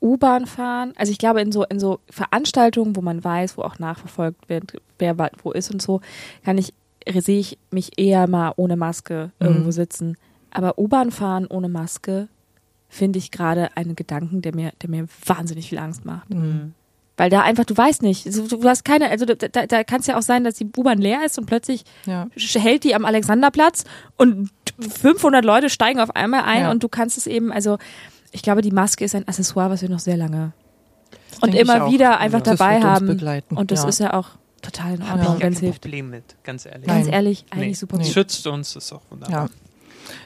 U-Bahn fahren. Also ich glaube in so in so Veranstaltungen, wo man weiß, wo auch nachverfolgt wird, wer wo ist und so, kann ich sehe ich mich eher mal ohne Maske irgendwo Mhm. sitzen. Aber U-Bahn fahren ohne Maske finde ich gerade einen Gedanken, der mir der mir wahnsinnig viel Angst macht. Mhm. Weil da einfach, du weißt nicht, also du, hast keine, also da, da, kann es ja auch sein, dass die U-Bahn leer ist und plötzlich Ja. hält die am Alexanderplatz und 500 Leute steigen auf einmal ein Ja. und du kannst es eben, also ich glaube, die Maske ist ein Accessoire, was wir noch sehr lange und denke ich immer wieder einfach Das dabei wird uns haben. begleiten, Und das ja. ist ja auch total in Ordnung, ich wenn kein es hilft. Problem mit, ganz ehrlich. Nein. Ganz ehrlich, eigentlich Nee. super Nee. gut. Schützt uns, ist auch wunderbar. Ja.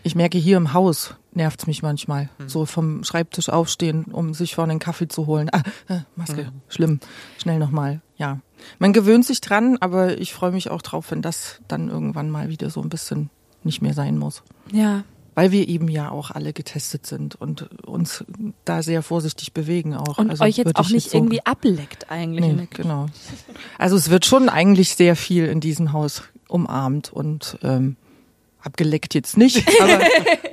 Ich merke hier im Haus nervt's mich manchmal. So vom Schreibtisch aufstehen, um sich vorne einen Kaffee zu holen. Ah, äh, Maske, schlimm. Schnell nochmal. Ja. Man gewöhnt sich dran, aber ich freue mich auch drauf, wenn das dann irgendwann mal wieder so ein bisschen nicht mehr sein muss. Ja. Weil wir eben ja auch alle getestet sind und uns da sehr vorsichtig bewegen auch. Und Also euch jetzt auch ich nicht so- irgendwie ableckt eigentlich. Nee, Küche. genau. Also es wird schon eigentlich sehr viel in diesem Haus umarmt und ähm, abgeleckt jetzt nicht, aber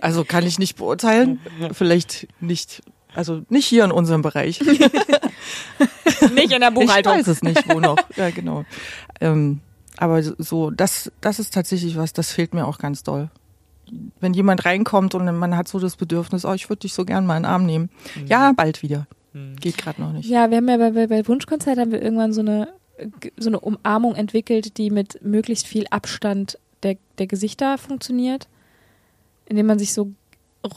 also kann ich nicht beurteilen. Vielleicht nicht, also nicht hier in unserem Bereich. Nicht in der Ich weiß es nicht, wo noch. Ja, genau. Ähm, aber so, das, das ist tatsächlich was, das fehlt mir auch ganz doll. Wenn jemand reinkommt und man hat so das Bedürfnis, oh, ich würde dich so gern mal in den Arm nehmen. Ja, bald wieder. Geht gerade noch nicht. Ja, wir haben ja bei, bei, bei Wunschkonzert haben wir irgendwann so eine so eine Umarmung entwickelt, die mit möglichst viel Abstand der, der Gesichter funktioniert, indem man sich so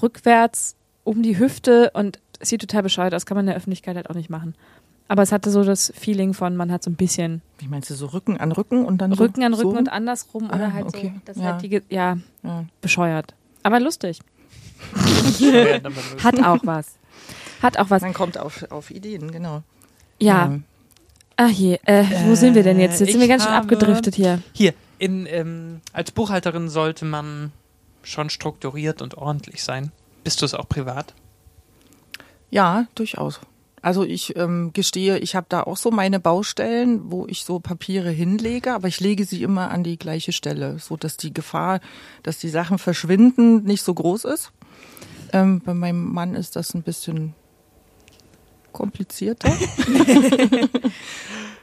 rückwärts um die Hüfte und es sieht total bescheuert aus, kann man in der Öffentlichkeit halt auch nicht machen. Aber es hatte so das Feeling von, man hat so ein bisschen Wie meinst du, so Rücken an Rücken und dann Rücken so, an Rücken so? und andersrum oder Ah, halt okay. so, dass Ja. halt die, ja, Ja. bescheuert. Aber lustig. Ja, Hat auch was. Hat auch was. Man kommt auf, auf Ideen, genau. Ja. Ach je, äh, wo sind wir denn jetzt? Jetzt sind wir ganz schön abgedriftet hier. Hier, in, ähm, als Buchhalterin sollte man schon strukturiert und ordentlich sein. Bist du es auch privat? Ja, durchaus. Also ich ähm, gestehe, ich habe da auch so meine Baustellen, wo ich so Papiere hinlege, aber ich lege sie immer an die gleiche Stelle, so dass die Gefahr, dass die Sachen verschwinden, nicht so groß ist. Ähm, bei meinem Mann ist das ein bisschen komplizierter.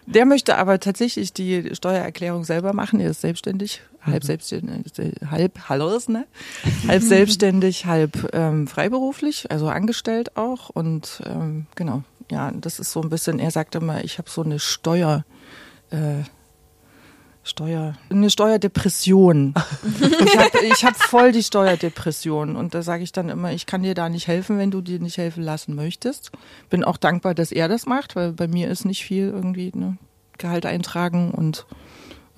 Der möchte aber tatsächlich die Steuererklärung selber machen. Er ist selbstständig, halb selbstständig, halb hallos, ne? halb selbstständig, halb ähm, freiberuflich, also angestellt auch. Und ähm, genau, ja, das ist so ein bisschen. Er sagt immer, ich habe so eine Steuer. Äh, Steuer, eine Steuerdepression. ich habe ich hab voll die Steuerdepression und da sage ich dann immer, ich kann dir da nicht helfen, wenn du dir nicht helfen lassen möchtest. Bin auch dankbar, dass er das macht, weil bei mir ist nicht viel irgendwie ne, Gehalt eintragen und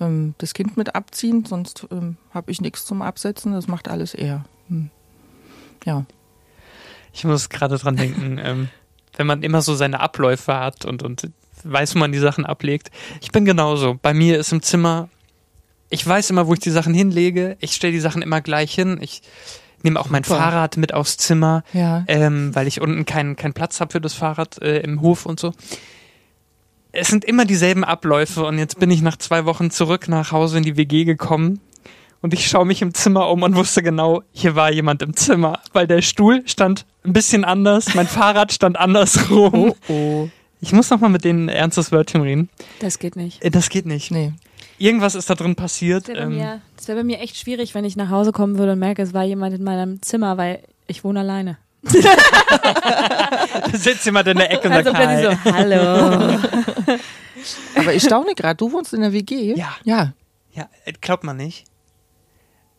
ähm, das Kind mit abziehen, sonst ähm, habe ich nichts zum Absetzen. Das macht alles er. Hm. Ja. Ich muss gerade dran denken, ähm, wenn man immer so seine Abläufe hat und, und weiß, wo man die Sachen ablegt. Ich bin genauso. Bei mir ist im Zimmer, ich weiß immer, wo ich die Sachen hinlege. Ich stelle die Sachen immer gleich hin. Ich nehme auch mein Super. Fahrrad mit aufs Zimmer, Ja. ähm, weil ich unten keinen keinen Platz habe für das Fahrrad äh, im Hof und so. Es sind immer dieselben Abläufe und jetzt bin ich nach zwei Wochen zurück nach Hause in die WG gekommen und ich schaue mich im Zimmer um und wusste genau, hier war jemand im Zimmer, weil der Stuhl stand ein bisschen anders, mein Fahrrad stand andersrum. oh. Ich muss noch mal mit denen ein ernstes Wörtchen reden. Das geht nicht. Äh, Das geht nicht. Nee. Irgendwas ist da drin passiert. Das wäre bei, Ähm, wär bei mir echt schwierig, wenn ich nach Hause kommen würde und merke, es war jemand in meinem Zimmer, weil ich wohne alleine. da sitzt jemand in der Ecke und Also sagt, hi. so, hallo. Aber ich staune gerade, du wohnst in der WG? Ja. Ja, Ja, äh, glaubt man nicht.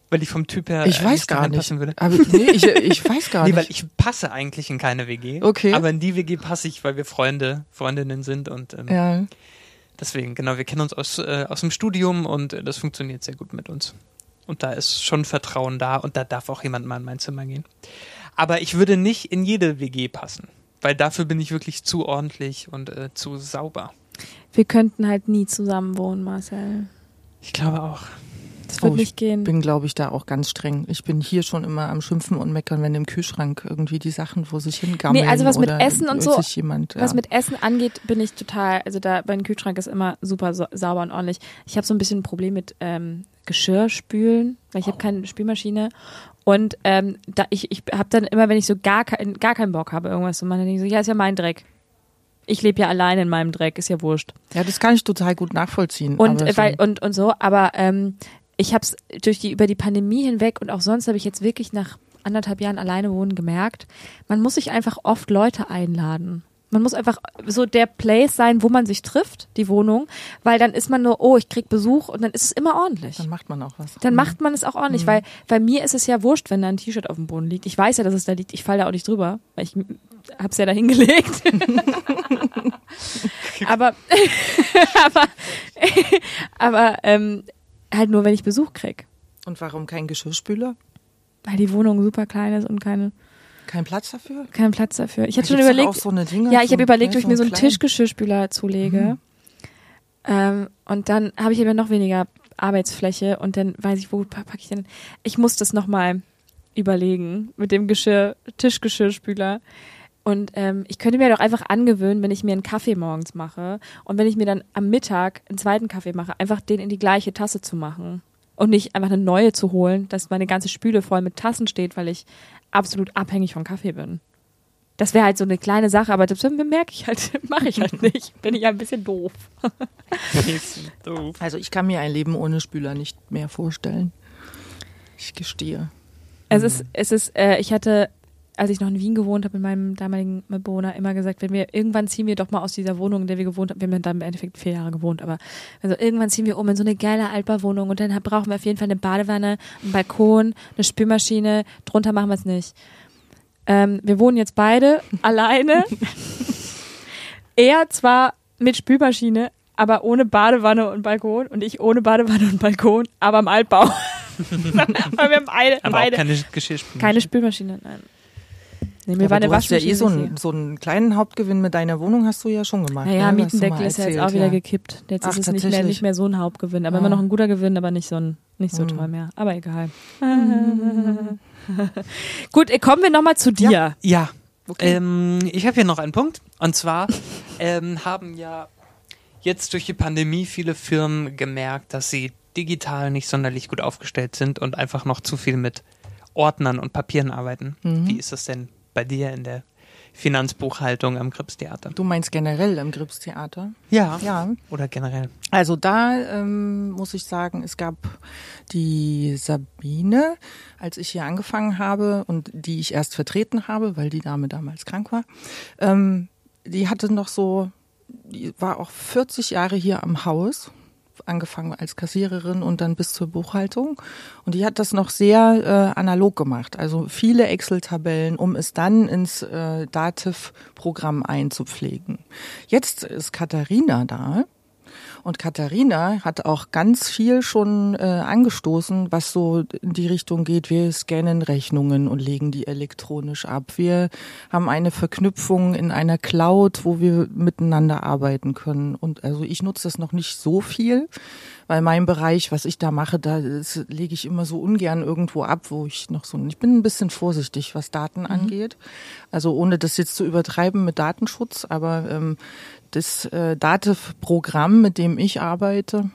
Weil ich vom Typ her ich äh, weiß gar nicht. würde. Aber nee, ich, ich weiß gar Nee, nicht. weil ich passe eigentlich in keine WG. Okay. Aber in die WG passe ich, weil wir Freunde, Freundinnen sind und ähm, ja. deswegen, genau, wir kennen uns aus, äh, aus dem Studium und äh, das funktioniert sehr gut mit uns. Und da ist schon Vertrauen da und da darf auch jemand mal in mein Zimmer gehen. Aber ich würde nicht in jede WG passen, weil dafür bin ich wirklich zu ordentlich und äh, zu sauber. Wir könnten halt nie zusammen wohnen, Marcel. Ich glaube auch. Das wird Oh, ich nicht gehen. bin, glaube ich, da auch ganz streng. Ich bin hier schon immer am Schimpfen und Meckern, wenn im Kühlschrank irgendwie die Sachen vor sich hingammeln. Nee, also was mit Essen und so, Jemand, ja. Was mit Essen angeht, bin ich total, also da mein Kühlschrank ist immer super sau sauber und ordentlich. Ich habe so ein bisschen ein Problem mit ähm, Geschirrspülen, weil ich habe keine Spülmaschine. Und ähm, da ich, ich habe dann immer, wenn ich so gar, kein, gar keinen Bock habe, irgendwas zu machen, dann denke ich so, ja, ist ja mein Dreck. Ich lebe ja alleine in meinem Dreck, ist ja wurscht. ja, das kann ich total gut nachvollziehen. Und, so- weil, und, und so, aber ähm, ich habe es durch die, über die Pandemie hinweg und auch sonst habe ich jetzt wirklich nach anderthalb Jahren alleine wohnen gemerkt, man muss sich einfach oft Leute einladen. Man muss einfach so der Place sein, wo man sich trifft, die Wohnung, weil dann ist man nur, oh, ich krieg Besuch und dann ist es immer ordentlich. dann macht man auch was. Dann macht man es auch ordentlich, weil bei mir ist es ja wurscht, wenn da ein T-Shirt auf dem Boden liegt. Ich weiß ja, dass es da liegt. Ich falle da auch nicht drüber, weil ich hab's ja da hingelegt. aber aber aber ähm, halt nur, wenn ich Besuch krieg. Und warum kein Geschirrspüler? weil die Wohnung super klein ist und keine, Kein Platz dafür? keinen Platz dafür. Ich hatte schon überlegt, Auch so ja, ich habe überlegt, ob ich mir so einen kleinen- Tischgeschirrspüler zulege. Mhm. Ähm, und dann habe ich aber noch weniger Arbeitsfläche und dann weiß ich, wo pa- packe ich denn? Ich muss das nochmal überlegen mit dem Geschirr, Tischgeschirrspüler. Und ähm, ich könnte mir doch einfach angewöhnen, wenn ich mir einen Kaffee morgens mache und wenn ich mir dann am Mittag einen zweiten Kaffee mache, einfach den in die gleiche Tasse zu machen und nicht einfach eine neue zu holen, dass meine ganze Spüle voll mit Tassen steht, weil ich absolut abhängig von Kaffee bin. Das wäre halt so eine kleine Sache, aber das merke ich halt, mache ich halt nicht. Bin ich ein bisschen doof. doof. Also ich kann mir ein Leben ohne Spüler nicht mehr vorstellen. Ich gestehe. Es ist, es ist, äh, ich hatte, als ich noch in Wien gewohnt habe, mit meinem damaligen Mitbewohner immer gesagt, wenn wir irgendwann ziehen wir doch mal aus dieser Wohnung, in der wir gewohnt haben, wir haben dann im Endeffekt vier Jahre gewohnt, aber also irgendwann ziehen wir um in so eine geile Altbauwohnung und dann brauchen wir auf jeden Fall eine Badewanne, einen Balkon, eine Spülmaschine, drunter machen wir es nicht. Ähm, wir wohnen jetzt beide alleine. er zwar mit Spülmaschine, aber ohne Badewanne und Balkon und ich ohne Badewanne und Balkon, aber im Altbau. Weil wir haben beide, Aber beide keine Geschirrspüler. keine Spülmaschine, nein. Nee, mir Ja, war eine hast ja Waschmaschine. eh so einen, so einen kleinen Hauptgewinn mit deiner Wohnung hast du ja schon gemacht. naja, ne? Mietendeckel ist ja jetzt auch wieder ja. gekippt. Jetzt Ach, ist es nicht mehr, nicht mehr so ein Hauptgewinn, aber Ah. immer noch ein guter Gewinn, aber nicht so ein, nicht so Hm. toll mehr. Aber egal. Gut, äh, kommen wir nochmal zu dir. Ja. Okay. Ähm, ich habe hier noch einen Punkt. Und zwar ähm, haben ja jetzt durch die Pandemie viele Firmen gemerkt, dass sie digital nicht sonderlich gut aufgestellt sind und einfach noch zu viel mit Ordnern und Papieren arbeiten. Mhm. Wie ist das denn bei dir in der Finanzbuchhaltung am Gripstheater? Du meinst generell im Gripstheater? Ja. Ja. Oder generell? Also da ähm, muss ich sagen, es gab die Sabine, als ich hier angefangen habe und die ich erst vertreten habe, weil die Dame damals krank war. Ähm, die hatte noch so, die war auch 40 Jahre hier am Haus, angefangen als Kassiererin und dann bis zur Buchhaltung. Und die hat das noch sehr äh, analog gemacht, also viele Excel-Tabellen, um es dann ins äh, Dativ-Programm einzupflegen. Jetzt ist Katharina da. Und Katharina hat auch ganz viel schon äh, angestoßen, was so in die Richtung geht. Wir scannen Rechnungen und legen die elektronisch ab. Wir haben eine Verknüpfung in einer Cloud, wo wir miteinander arbeiten können. Und also ich nutze das noch nicht so viel, weil mein Bereich, was ich da mache, da lege ich immer so ungern irgendwo ab, wo ich noch so. Ich bin ein bisschen vorsichtig, was Daten angeht. Also ohne das jetzt zu übertreiben mit Datenschutz, aber ähm, das äh, Dativ-Programm, mit dem ich arbeite,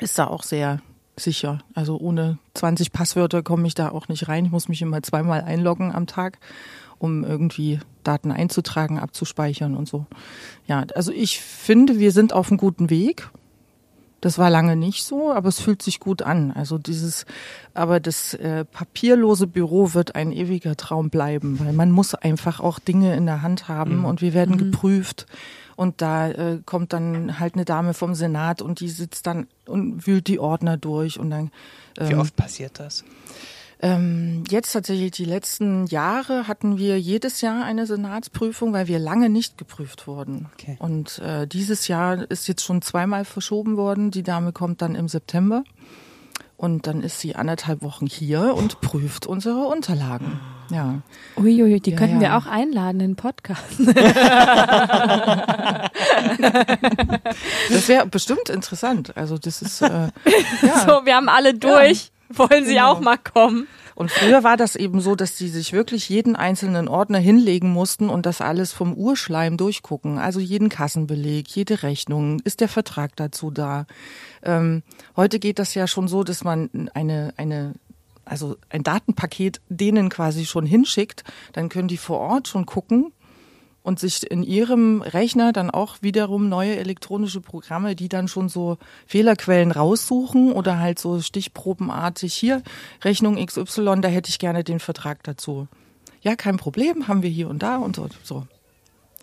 ist da auch sehr sicher. Also ohne 20 Passwörter komme ich da auch nicht rein. Ich muss mich immer zweimal einloggen am Tag, um irgendwie Daten einzutragen, abzuspeichern und so. Ja, also ich finde, wir sind auf einem guten Weg. Das war lange nicht so, aber es fühlt sich gut an. Also dieses, aber das äh, papierlose Büro wird ein ewiger Traum bleiben, weil man muss einfach auch Dinge in der Hand haben Mhm. und wir werden geprüft. Und da äh, kommt dann halt eine Dame vom Senat und die sitzt dann und wühlt die Ordner durch und dann Wie ähm, oft passiert das? ähm, jetzt tatsächlich die letzten Jahre hatten wir jedes Jahr eine Senatsprüfung, weil wir lange nicht geprüft wurden. Okay. Und äh, dieses Jahr ist jetzt schon zweimal verschoben worden. Die Dame kommt dann im September. Und dann ist sie anderthalb Wochen hier und prüft unsere Unterlagen. Ja. Uiuiui, die Ja, könnten wir ja. auch einladen in den Podcast. Das wäre bestimmt interessant. Also das ist äh, ja. So, wir haben alle durch. Wollen Sie Genau. auch mal kommen? Und früher war das eben so, dass die sich wirklich jeden einzelnen Ordner hinlegen mussten und das alles vom Urschleim durchgucken. Also jeden Kassenbeleg, jede Rechnung, ist der Vertrag dazu da. Ähm, heute geht das ja schon so, dass man eine, eine, also ein Datenpaket denen quasi schon hinschickt. Dann können die vor Ort schon gucken und sich in ihrem Rechner dann auch wiederum neue elektronische Programme, die dann schon so Fehlerquellen raussuchen oder halt so stichprobenartig hier Rechnung XY, da hätte ich gerne den Vertrag dazu. Ja, kein Problem, haben wir hier und da und so. so.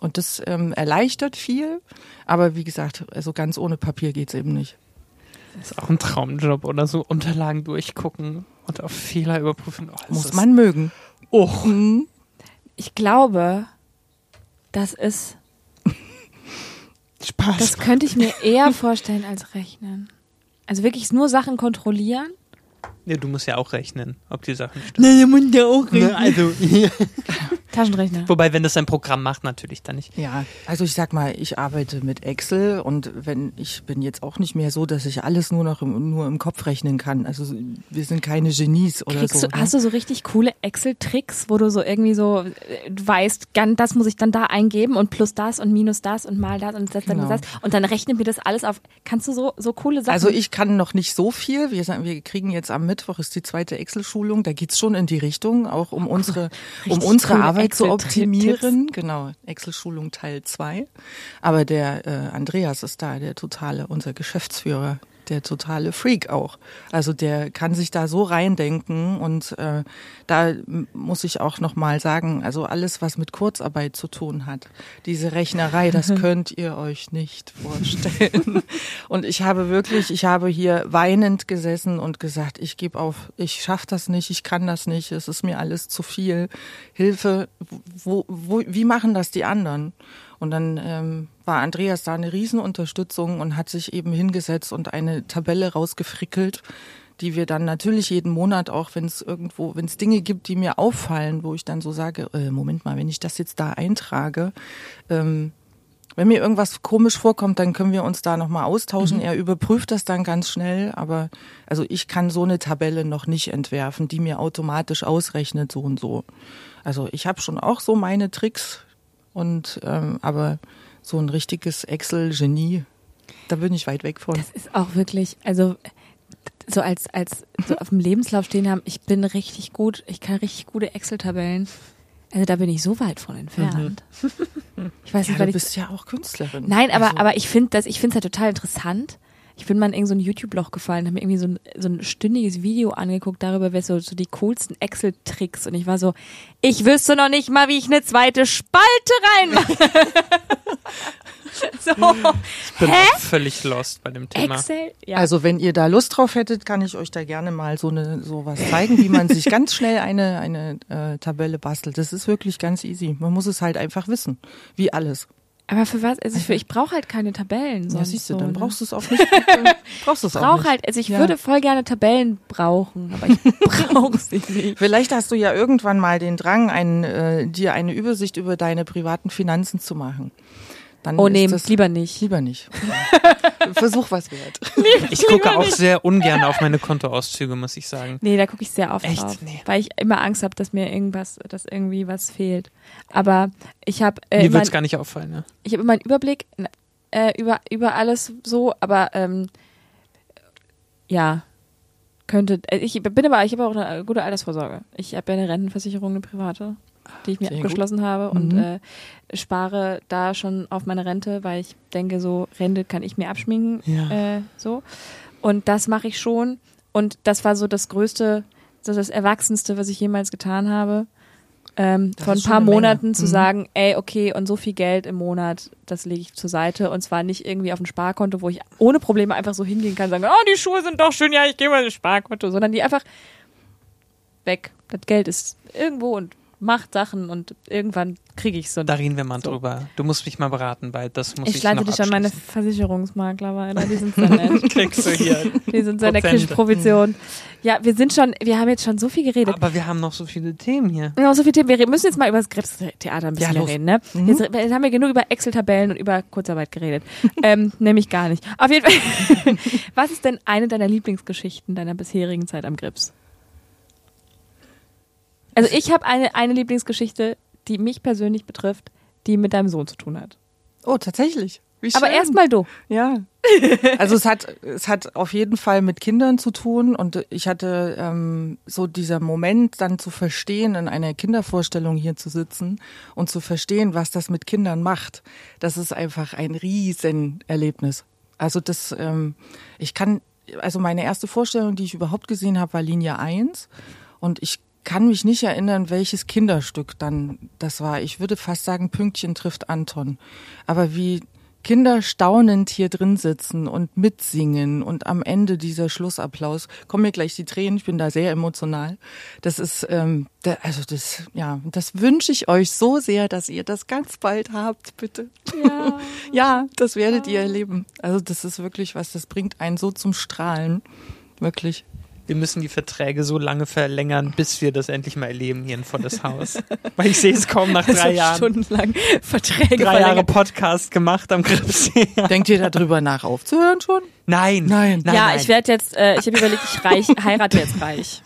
Und das ähm, erleichtert viel, aber wie gesagt, also ganz ohne Papier geht's eben nicht. Das ist auch ein Traumjob oder so. Unterlagen durchgucken und auf Fehler überprüfen. Oh, Muss ist- man mögen. Oh. Mhm. Ich glaube, das ist, Spaß. das könnte ich mir eher vorstellen als rechnen. Also wirklich nur Sachen kontrollieren Ja, du musst ja auch rechnen, ob die Sachen stimmen. Na, der muss ja auch Ne, also, Taschenrechner. wobei, wenn das ein Programm macht, natürlich dann nicht. Ja, also ich sag mal, ich arbeite mit Excel und wenn ich bin jetzt auch nicht mehr so, dass ich alles nur noch im, nur im Kopf rechnen kann. Also wir sind keine Genies oder Kriegst so. du, ne? hast du so richtig coole Excel-Tricks, wo du so irgendwie so äh, du weißt, gan- das muss ich dann da eingeben und plus das und minus das und mal das und das, dann Genau. das und dann rechnet mir das alles auf. Kannst du so so coole Sachen? Also ich kann noch nicht so viel. Wir, sagen, wir kriegen jetzt am Mittwoch ist die zweite Excel-Schulung. Da geht's schon in die Richtung, auch um unsere, um unsere Arbeit zu optimieren. Genau, Excel-Schulung Teil 2. Aber der äh, Andreas ist da, der totale, unser Geschäftsführer, der totale Freak auch. Also der kann sich da so reindenken und äh, da muss ich auch noch mal sagen, also alles, was mit Kurzarbeit zu tun hat, diese Rechnerei, das könnt ihr euch nicht vorstellen. und ich habe wirklich, ich habe hier weinend gesessen und gesagt, ich gebe auf, ich schaff das nicht, ich kann das nicht, es ist mir alles zu viel. Hilfe, wo, wo, wie machen das die anderen? Und dann ähm, war Andreas da eine Riesenunterstützung und hat sich eben hingesetzt und eine Tabelle rausgefrickelt, die wir dann natürlich jeden Monat auch, wenn es irgendwo, wenn es Dinge gibt, die mir auffallen, wo ich dann so sage, äh, Moment mal, wenn ich das jetzt da eintrage, ähm, wenn mir irgendwas komisch vorkommt, dann können wir uns da nochmal austauschen. Er überprüft das dann ganz schnell, aber also ich kann so eine Tabelle noch nicht entwerfen, die mir automatisch ausrechnet, so und so. Also ich habe schon auch so meine Tricks und ähm, aber so ein richtiges Excel-Genie, da bin ich weit weg von. das ist auch wirklich, also so als als so auf dem Lebenslauf stehen haben, ich bin richtig gut, ich kann richtig gute Excel-Tabellen. Also da bin ich so weit von entfernt. Ich weiß Ja, nicht, du weil ich bist ja auch Künstlerin. Nein, aber, Also, aber ich finde das, ich finde es halt total interessant. Ich bin mal in irgendein so ein YouTube-Loch gefallen, habe mir irgendwie so ein, so ein stündiges Video angeguckt darüber, wer so, so die coolsten Excel-Tricks und ich war so, ich wüsste noch nicht mal, wie ich eine zweite Spalte reinmache. so, Ich bin Hä? auch völlig lost bei dem Thema. Excel? Ja. Also wenn ihr da Lust drauf hättet, kann ich euch da gerne mal so eine sowas zeigen, wie man sich ganz schnell eine eine äh, Tabelle bastelt. Das ist wirklich ganz easy. Man muss es halt einfach wissen, wie alles. Aber für was? Also ich, ich brauche halt keine Tabellen. Ja, sonst siehst du, so, dann ne? brauchst du es auch nicht. brauchst du es Ich auch nicht. halt, also ich Ja. würde voll gerne Tabellen brauchen, aber ich brauche sie nicht. Vielleicht hast du ja irgendwann mal den Drang, einen, äh, dir eine Übersicht über deine privaten Finanzen zu machen. Dann Oh ist nee, das lieber nicht. lieber nicht. Versuch was wert. Ich gucke auch sehr ungern auf meine Kontoauszüge, muss ich sagen. Nee, da gucke ich sehr oft Echt? drauf, Nee. weil ich immer Angst habe, dass mir irgendwas, dass irgendwie was fehlt. Aber ich habe äh, Mir immer, wird es gar nicht auffallen. Ne? ich habe immer einen Überblick äh, über über alles so, aber ähm, ja könnte. äh, Ich bin aber, ich habe auch eine gute Altersvorsorge. Ich habe ja eine Rentenversicherung, eine private, die ich mir Sehr gut. abgeschlossen habe und Mhm. äh, spare da schon auf meine Rente, weil ich denke, so Rente kann ich mir abschminken. Ja. Äh, so. Und das mache ich schon. Und das war so das Größte, so das Erwachsenste, was ich jemals getan habe. Ähm, Das vor ein paar Menge. Monaten zu Mhm. sagen, ey, okay, und so viel Geld im Monat, das lege ich zur Seite. Und zwar nicht irgendwie auf ein Sparkonto, wo ich ohne Probleme einfach so hingehen kann, sagen, oh, die Schuhe sind doch schön, ja, ich gehe mal ins Sparkonto, sondern die einfach weg. Das Geld ist irgendwo und macht Sachen und irgendwann kriege ich so. Da reden wir mal So. drüber. Du musst mich mal beraten, weil das muss ich, ich leite dich an meine. Versicherungsmakler weiter, die sind sehr nett. Kriegst du hier. Die sind sehr nett, Provision. Ja, wir sind schon, wir haben jetzt schon so viel geredet. Aber wir haben noch so viele Themen hier. Noch so viel Themen. Wir müssen jetzt mal über das Krebstheater ein bisschen Ja, reden, ne? Jetzt, jetzt haben wir genug über Excel-Tabellen und über Kurzarbeit geredet. ähm, nämlich gar nicht. Auf jeden Fall. Was ist denn eine deiner Lieblingsgeschichten deiner bisherigen Zeit am Grips? Also ich habe eine, eine Lieblingsgeschichte, die mich persönlich betrifft, die mit deinem Sohn zu tun hat. Oh, tatsächlich. Aber erstmal du. Ja. Also es hat, es hat auf jeden Fall mit Kindern zu tun und ich hatte ähm, so dieser Moment dann zu verstehen, in einer Kindervorstellung hier zu sitzen und zu verstehen, was das mit Kindern macht. Das ist einfach ein Riesenerlebnis. Also das, ähm, ich kann, also meine erste Vorstellung, die ich überhaupt gesehen habe, war Linie 1 und ich kann mich nicht erinnern, welches Kinderstück dann das war. Ich würde fast sagen, Pünktchen trifft Anton. Aber wie Kinder staunend hier drin sitzen und mitsingen und am Ende dieser Schlussapplaus kommen mir gleich die Tränen. Ich bin da sehr emotional. Das ist, ähm, da, also das, ja, das wünsche ich euch so sehr, dass ihr das ganz bald habt, bitte. Ja. Ja, das werdet ihr erleben. Also das ist wirklich was, das bringt einen so zum Strahlen, wirklich. Wir müssen die Verträge so lange verlängern, bis wir das endlich mal erleben hier in volles Haus. Weil ich sehe es kaum nach drei Jahren. Stundenlang Verträge Drei Jahre. Podcast gemacht am Gripsee. Denkt ihr darüber nach aufzuhören schon? Nein. Nein. nein ja, nein. ich werde jetzt, äh, ich habe überlegt, ich reich, heirate jetzt reich.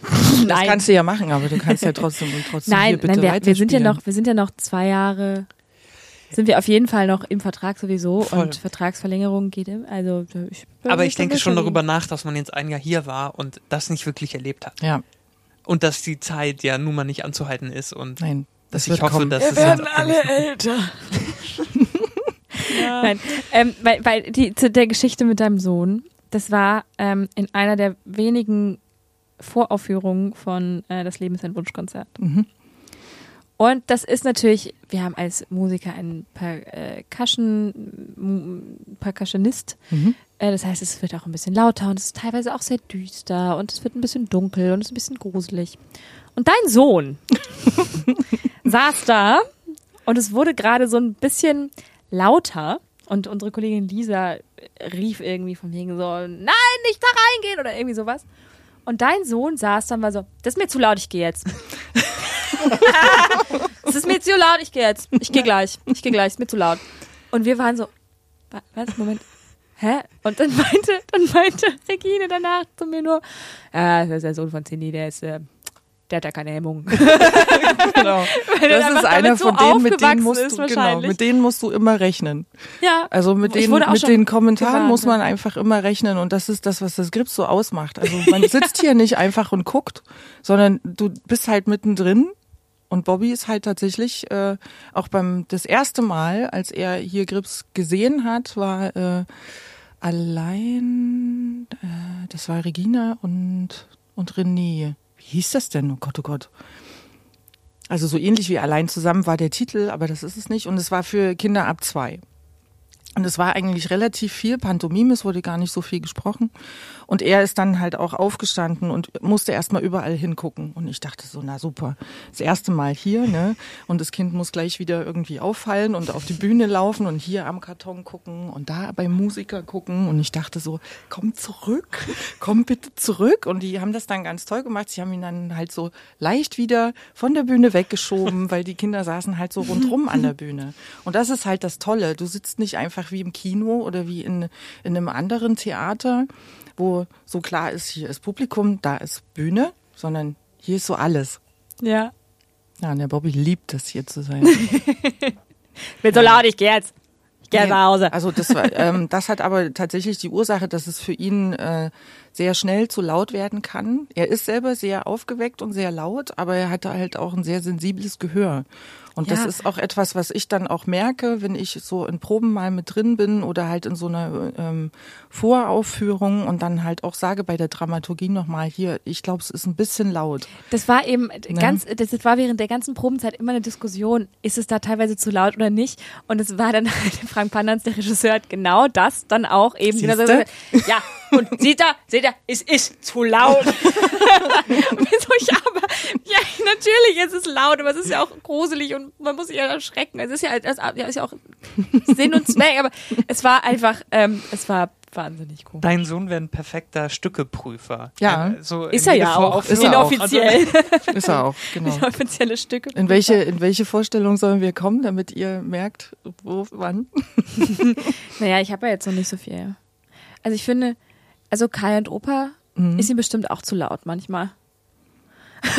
Das Nein. kannst du ja machen, aber du kannst ja trotzdem und trotzdem hier Nein, bitte nein, wir, wir sind ja noch, wir sind ja noch zwei Jahre, sind wir auf jeden Fall noch im Vertrag sowieso Voll. und Vertragsverlängerung geht im, also ich, Aber ich denke schon darüber. nach, dass man jetzt ein Jahr hier war und das nicht wirklich erlebt hat. Ja, Und dass die Zeit ja nun mal nicht anzuhalten ist und nein. dass Das ich wird hoffe, kommen. dass Wir es werden alle älter. Nein, ähm, weil, weil die, zu der Geschichte mit deinem Sohn, das war ähm, in einer der wenigen Voraufführungen von äh, Das Leben ist ein Wunschkonzert. Mhm. Und das ist natürlich, wir haben als Musiker einen Percussion, M- Percussionist. Mhm. Äh, das heißt, es wird auch ein bisschen lauter und es ist teilweise auch sehr düster und es wird ein bisschen dunkel und es ist ein bisschen gruselig. Und dein Sohn saß da und es wurde gerade so ein bisschen lauter und unsere Kollegin Lisa rief irgendwie von wegen so, nein, nicht da reingehen oder irgendwie sowas. Und dein Sohn saß dann war so, das ist mir zu laut, ich gehe jetzt. Es ist mir zu laut, ich gehe jetzt. Ich gehe gleich. Ich gehe gleich, ist mir zu laut. Und wir waren so, wa- was, Moment. Hä? Und dann meinte, dann meinte Regine danach zu mir nur, ja, das ist der Sohn von Cindy, der ist, äh, der hat ja keine Hemmung. Genau. Das ist einer damit so von denen, mit denen musst du, genau, mit denen musst du immer rechnen. ja. Also mit den, mit den Kommentaren gewarnt, muss man ja. einfach immer rechnen und das ist das, was das Grips so ausmacht. Also man sitzt hier nicht einfach und guckt, sondern du bist halt mittendrin und Bobby ist halt tatsächlich äh, auch beim das erste Mal, als er hier Grips gesehen hat, war äh, allein, äh, das war Regina und und René. Wie hieß das denn? Oh Gott, oh Gott. Also so ähnlich wie Allein zusammen war der Titel, aber das ist es nicht. Und es war für Kinder ab zwei. Und es war eigentlich relativ viel Pantomime, es wurde gar nicht so viel gesprochen. Und er ist dann halt auch aufgestanden und musste erstmal überall hingucken. Und ich dachte so, na super, das erste Mal hier, ne? Und das Kind muss gleich wieder irgendwie auffallen und auf die Bühne laufen und hier am Karton gucken und da beim Musiker gucken. Und ich dachte so, komm zurück, komm bitte zurück. Und die haben das dann ganz toll gemacht. Sie haben ihn dann halt so leicht wieder von der Bühne weggeschoben, weil die Kinder saßen halt so rundrum an der Bühne. Und das ist halt das Tolle. Du sitzt nicht einfach wie im Kino oder wie in, in einem anderen Theater, wo so klar ist, hier ist Publikum, da ist Bühne, sondern hier ist so alles. Ja. Ja, und der Bobby liebt es, hier zu sein. Bin so laut, ich gehe jetzt. Ich gehe Nee, nach Hause. Also das war, ähm, das hat aber tatsächlich die Ursache, dass es für ihn äh, sehr schnell zu laut werden kann. Er ist selber sehr aufgeweckt und sehr laut, aber er hatte halt auch ein sehr sensibles Gehör. Und das Ja. ist auch etwas, was ich dann auch merke, wenn ich so in Proben mal mit drin bin oder halt in so einer ähm, Voraufführung und dann halt auch sage bei der Dramaturgie nochmal hier, ich glaube, es ist ein bisschen laut. Das war eben Ne? ganz, das war während der ganzen Probenzeit immer eine Diskussion, ist es da teilweise zu laut oder nicht? Und es war dann halt, Frank Panans, der Regisseur, hat genau das dann auch eben genau so. Ja, und sieht er, seht ihr, es ist zu laut. aber, ja, natürlich ist es laut, aber es ist ja auch gruselig und man muss sich ja erschrecken. Es ist ja, es ist ja auch Sinn und Zweck, aber es war einfach, ähm, es war wahnsinnig cool. Dein Sohn wäre ein perfekter Stückeprüfer. Ja. So Ist er ja auch. Ist er auch. inoffiziell. Ist er auch, genau. Offizielle Stücke. In welche, in welche Vorstellung sollen wir kommen, damit ihr merkt, wo, wann? Naja, ich habe ja jetzt noch nicht so viel. Also ich finde, also Kai und Opa Mhm. ist ihm bestimmt auch zu laut manchmal.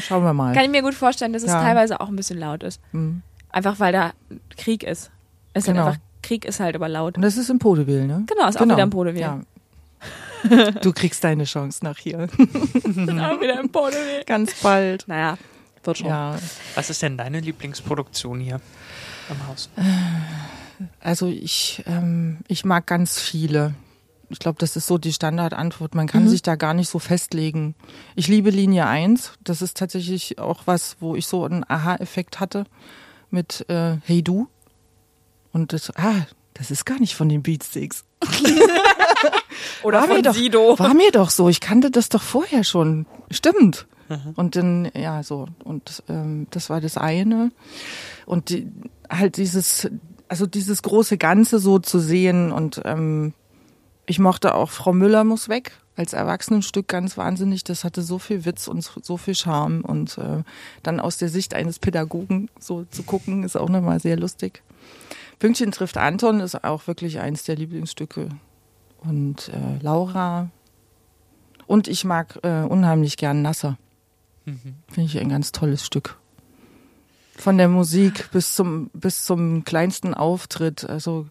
Schauen wir mal. Kann ich mir gut vorstellen, dass es Ja. teilweise auch ein bisschen laut ist. Mhm. Einfach weil da Krieg ist. Es ist Genau. halt einfach, Krieg ist halt aber laut. Und das ist im Podewil, ne? Genau, ist auch wieder im Podewil. Ja. Du kriegst deine Chance nach hier. Ist auch wieder im Podewil. Ganz bald. Naja, wird schon. Ja. Was ist denn deine Lieblingsproduktion hier am Haus? Also ich, ähm, ich mag ganz viele. Ich glaube, das ist so die Standardantwort. Man kann sich da gar nicht so festlegen. Ich liebe Linie 1. Das ist tatsächlich auch was, wo ich so einen Aha-Effekt hatte mit äh, Hey Du. Und das, ah, das ist gar nicht von den Beatsticks. Oder War mir von doch- Sido. War mir doch so. Ich kannte das doch vorher schon. Stimmt. Und dann, ja, so. Und ähm, das war das eine. Und die, halt dieses, also dieses große Ganze so zu sehen. Und ähm, ich mochte auch Frau Müller muss weg. als Erwachsenenstück ganz wahnsinnig. Das hatte so viel Witz und so viel Charme und äh, dann aus der Sicht eines Pädagogen so zu gucken, ist auch nochmal sehr lustig. Pünktchen trifft Anton ist auch wirklich eins der Lieblingsstücke und äh, Laura und ich mag äh, unheimlich gern Nasser. Finde ich ein ganz tolles Stück. Von der Musik bis zum bis zum kleinsten Auftritt, also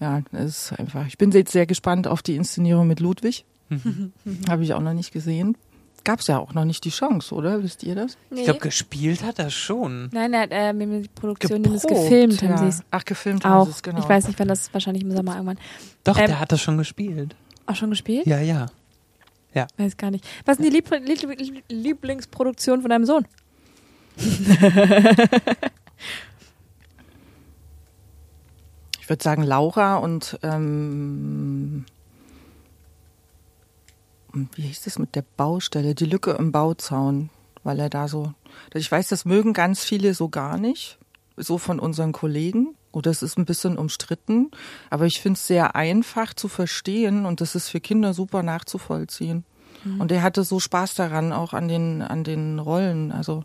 ja, es ist einfach. Ich bin jetzt sehr gespannt auf die Inszenierung mit Ludwig. Habe ich auch noch nicht gesehen. Gab es ja auch noch nicht die Chance, oder? Wisst ihr das? Nee. Ich glaube, gespielt hat er schon. Nein, er hat äh, mit der Produktion die das Geprobt, gefilmt, haben ja. sie es Ach, gefilmt haben auch. sie es, genau. Ich weiß nicht, wann das wahrscheinlich im Sommer irgendwann. Doch, Ähm, der hat das schon gespielt. Auch schon gespielt? Ja, ja. Weiß gar nicht. Was ist denn die Lieb Lieb Lieblingsproduktion von deinem Sohn? Ich würde sagen Laura und ähm, wie hieß das mit der Baustelle? Die Lücke im Bauzaun, weil er da so. Ich weiß, das mögen ganz viele so gar nicht, so von unseren Kollegen. Oder es ist ein bisschen umstritten, aber ich finde es sehr einfach zu verstehen und das ist für Kinder super nachzuvollziehen. Und er hatte so Spaß daran, auch an den, an den Rollen. Also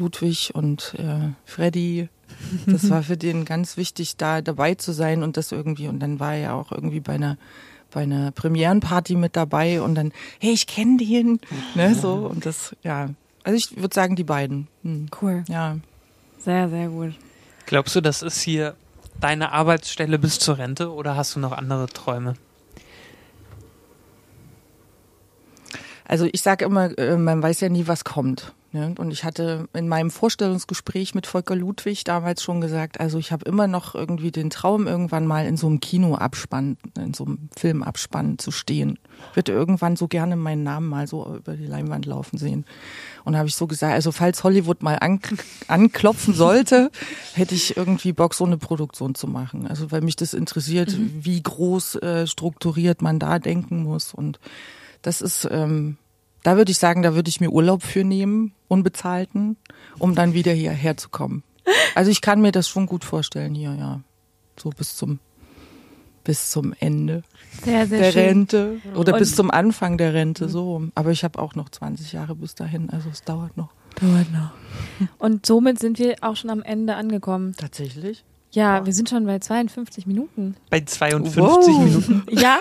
Ludwig und äh, Freddy. Das war für den ganz wichtig, da dabei zu sein und das irgendwie. Und dann war er auch irgendwie bei einer bei einer Premierenparty mit dabei und dann, hey, ich kenne den, ne, so und das, ja. Also ich würde sagen, die beiden. Hm. Cool. Ja, Sehr, sehr gut. Glaubst du, das ist hier deine Arbeitsstelle bis zur Rente oder hast du noch andere Träume? Also ich sage immer, äh, man weiß ja nie, was kommt. Ne? Und ich hatte in meinem Vorstellungsgespräch mit Volker Ludwig damals schon gesagt, also ich habe immer noch irgendwie den Traum, irgendwann mal in so einem Kinoabspann, in so einem Filmabspann zu stehen. Würde irgendwann so gerne meinen Namen mal so über die Leinwand laufen sehen. Und habe ich so gesagt, also falls Hollywood mal an, anklopfen sollte, hätte ich irgendwie Bock, so eine Produktion zu machen. Also weil mich das interessiert, wie groß äh, strukturiert man da denken muss. Und das ist, ähm, da würde ich sagen, da würde ich mir Urlaub für nehmen, unbezahlten, um dann wieder hierher zu kommen. Also ich kann mir das schon gut vorstellen hier, ja. So bis zum bis zum Ende Sehr, sehr der schön. Rente oder Und- bis zum Anfang der Rente, so. Aber ich habe auch noch 20 Jahre bis dahin, also es dauert noch. Dauert noch. Und somit sind wir auch schon am Ende angekommen. Tatsächlich? Ja, wir sind schon bei 52 Minuten. Bei 52 Wow. Minuten. Ja.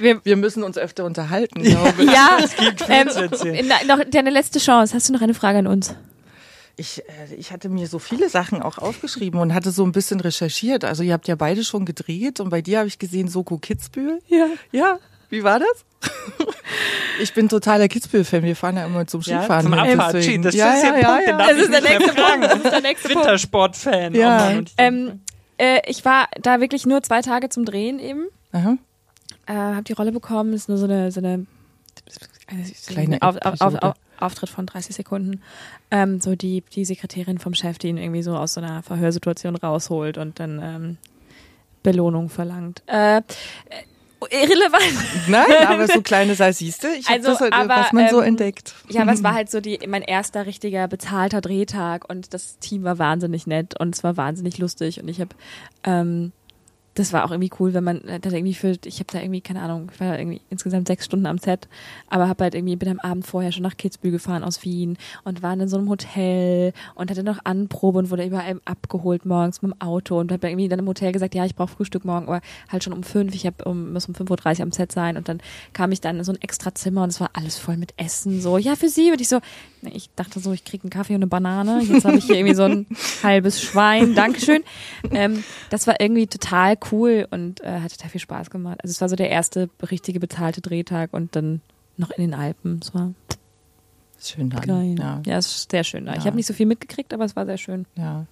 wir, Wir müssen uns öfter unterhalten, glaube ich. ja. gibt Ähm, zu erzählen. noch deine letzte Chance. Hast du noch eine Frage an uns? Ich, äh, ich hatte mir so viele Sachen auch aufgeschrieben und hatte so ein bisschen recherchiert. Also ihr habt ja beide schon gedreht und bei dir habe ich gesehen Soko Kitzbühel. Ja. Ja, wie war das? ich bin totaler Kitzbühel-Fan. Wir fahren ja immer zum Ja, Skifahren. zum hin, Apache. Das ja, ist ja, der ja, ja. Das ist der nächste. Punkt. Das ist der nächste Punkt. Wintersportfan. Ja. Oh Ähm, äh, ich war da wirklich nur zwei Tage zum Drehen eben. Aha. Äh, hab die Rolle bekommen. Ist nur so eine, so eine Kleine auf, auf, auf, Auftritt von 30 Sekunden. Ähm, so die, die Sekretärin vom Chef, die ihn irgendwie so aus so einer Verhörsituation rausholt und dann ähm, Belohnung verlangt. Äh, irrelevant. Nein, aber so kleine siehst du, ich Also, das, halt, aber, was man so ähm, entdeckt. Ja, aber es war halt so die, mein erster richtiger bezahlter Drehtag und das Team war wahnsinnig nett und es war wahnsinnig lustig und ich habe ähm, das war auch irgendwie cool, wenn man äh, da irgendwie für, ich habe da irgendwie, keine Ahnung, ich war da irgendwie insgesamt sechs Stunden am Set, aber habe halt irgendwie, bin am Abend vorher schon nach Kitzbühel gefahren aus Wien und war in so einem Hotel und hatte noch Anprobe und wurde überall abgeholt morgens mit dem Auto und habe irgendwie dann im Hotel gesagt, ja, ich brauche Frühstück morgen, aber halt schon um fünf, ich hab, um, muss um 5.30 Uhr am Set sein und dann kam ich dann in so ein extra Zimmer und es war alles voll mit Essen, so, ja, für sie und ich so, ich dachte so, ich krieg einen Kaffee und eine Banane, jetzt habe ich hier irgendwie so ein halbes Schwein, Dankeschön. Ähm, das war irgendwie total cool und äh, hat total viel Spaß gemacht. Also es war so der erste richtige bezahlte Drehtag und dann noch in den Alpen. Es war Schön dann. geil. Ja. Ja, es ist sehr schön da. Ich Ja. habe nicht so viel mitgekriegt, aber es war sehr schön. ja.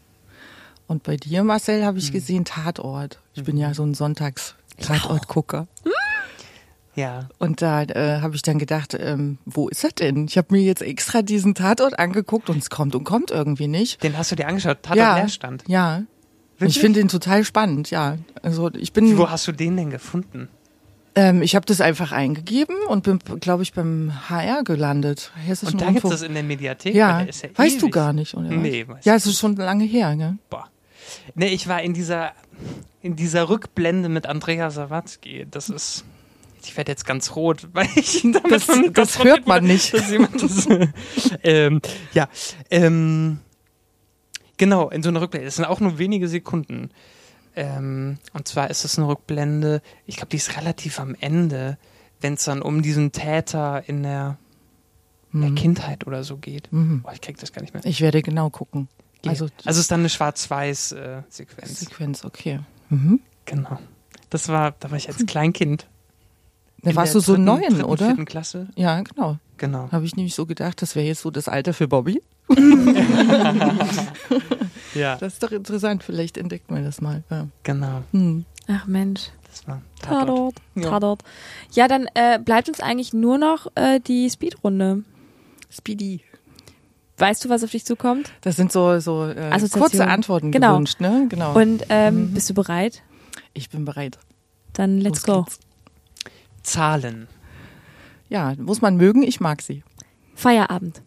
Und bei dir, Marcel, habe ich Hm. gesehen Tatort. Ich bin Mhm. ja so ein Sonntags-Tatort-Gucker. Ja. Und da äh, habe ich dann gedacht, ähm, wo ist er denn? Ich habe mir jetzt extra diesen Tatort angeguckt und es kommt und kommt irgendwie nicht. Den hast du dir angeschaut. Tatort ja, Leerstand. ja. Wirklich? ich finde den total spannend, ja. Also ich bin, Wo hast du den denn gefunden? ähm, ich habe das einfach eingegeben und bin, glaube ich, beim HR gelandet. Und da gibt's Rundfunk. das in der Mediathek? Ja, ja weißt du ewig. gar nicht, oder? Nee, weiß Ja, es ist schon lange her, ne? Boah. Nee, ich war in dieser, in dieser Rückblende mit Andrea Sawatzki. Das ist, Ich werde jetzt ganz rot, weil ich damit Das, das hört man nicht. dass jemand das, ähm, ja, ähm, genau, in so einer Rückblende. Das sind auch nur wenige Sekunden. Ähm, und zwar ist es eine Rückblende, ich glaube, die ist relativ am Ende, wenn es dann um diesen Täter in der, in der Mhm. Kindheit oder so geht. Mhm. Oh, ich krieg das gar nicht mehr. Ich werde genau gucken. Also, Also, also es ist dann eine Schwarz-Weiß-Sequenz. Sequenz, okay. Mhm. genau. Das war, da war ich als Kleinkind. Da in warst du so dritten- neun, dritten, oder? Vierten Klasse. Ja, genau. Genau. Habe ich nämlich so gedacht, das wäre jetzt so das Alter für Bobby. Ja, Das ist doch interessant, vielleicht entdeckt man das mal. Ja. genau. Hm. Ach Mensch. Das war Tatort. Tatort. Ja. Tatort. Ja, dann äh, bleibt uns eigentlich nur noch äh, die Speedrunde. Speedy. Weißt du, was auf dich zukommt? Das sind so, so äh, kurze Antworten Genau. gewünscht, ne? Genau. Und ähm, Mhm. bist du bereit? ich bin bereit. Dann let's Los go. geht's. Zahlen. Ja, muss man mögen, ich mag sie. Feierabend.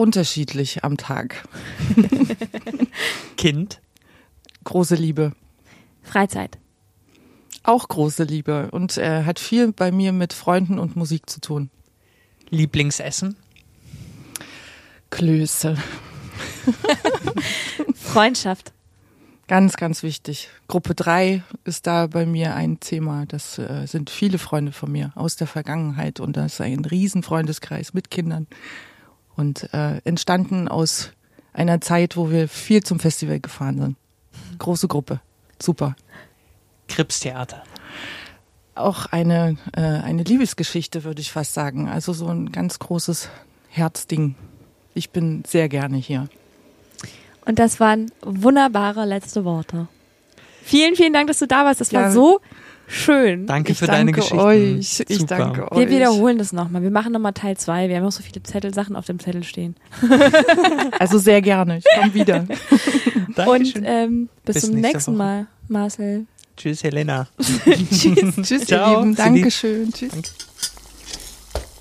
Unterschiedlich am Tag. Kind. Große Liebe. Freizeit. Auch große Liebe. Und äh, hat viel bei mir mit Freunden und Musik zu tun. Lieblingsessen. Klöße. Freundschaft. Ganz, ganz wichtig. Gruppe drei ist da bei mir ein Thema. Das äh, sind viele Freunde von mir aus der Vergangenheit und das ist ein Riesenfreundeskreis mit Kindern. Und äh, entstanden aus einer Zeit, wo wir viel zum Festival gefahren sind. Große Gruppe. Super. Kripstheater. Auch eine, äh, eine Liebesgeschichte, würde ich fast sagen. Also so ein ganz großes Herzding. Ich bin sehr gerne hier. Und das waren wunderbare letzte Worte. Vielen, vielen Dank, dass du da warst. Das war Ja. so schön. Danke ich für danke deine Geschichten. euch. Ich Super. danke euch. Wir wiederholen das nochmal. Wir machen nochmal Teil 2. Wir haben noch so viele Zettel, Sachen auf dem Zettel stehen. Also sehr gerne. Ich komme wieder. Und Dankeschön. ähm, bis, Bis zum nächste nächsten Woche. Mal, Marcel. Tschüss, Helena. Tschüss, Tschüss Ciao, ihr Lieben. Dankeschön. Tschüss.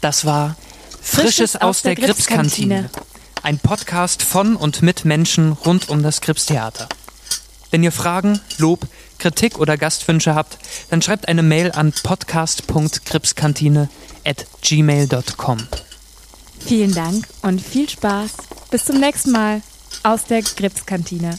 Das war Frisches aus der Gripskantine. Ein Podcast von und mit Menschen rund um das Gripstheater. Wenn ihr Fragen, Lob, Kritik oder Gastwünsche habt, dann schreibt eine Mail an podcast.gripskantine at gmail.com. Vielen Dank und viel Spaß. Bis zum nächsten Mal aus der Gripskantine.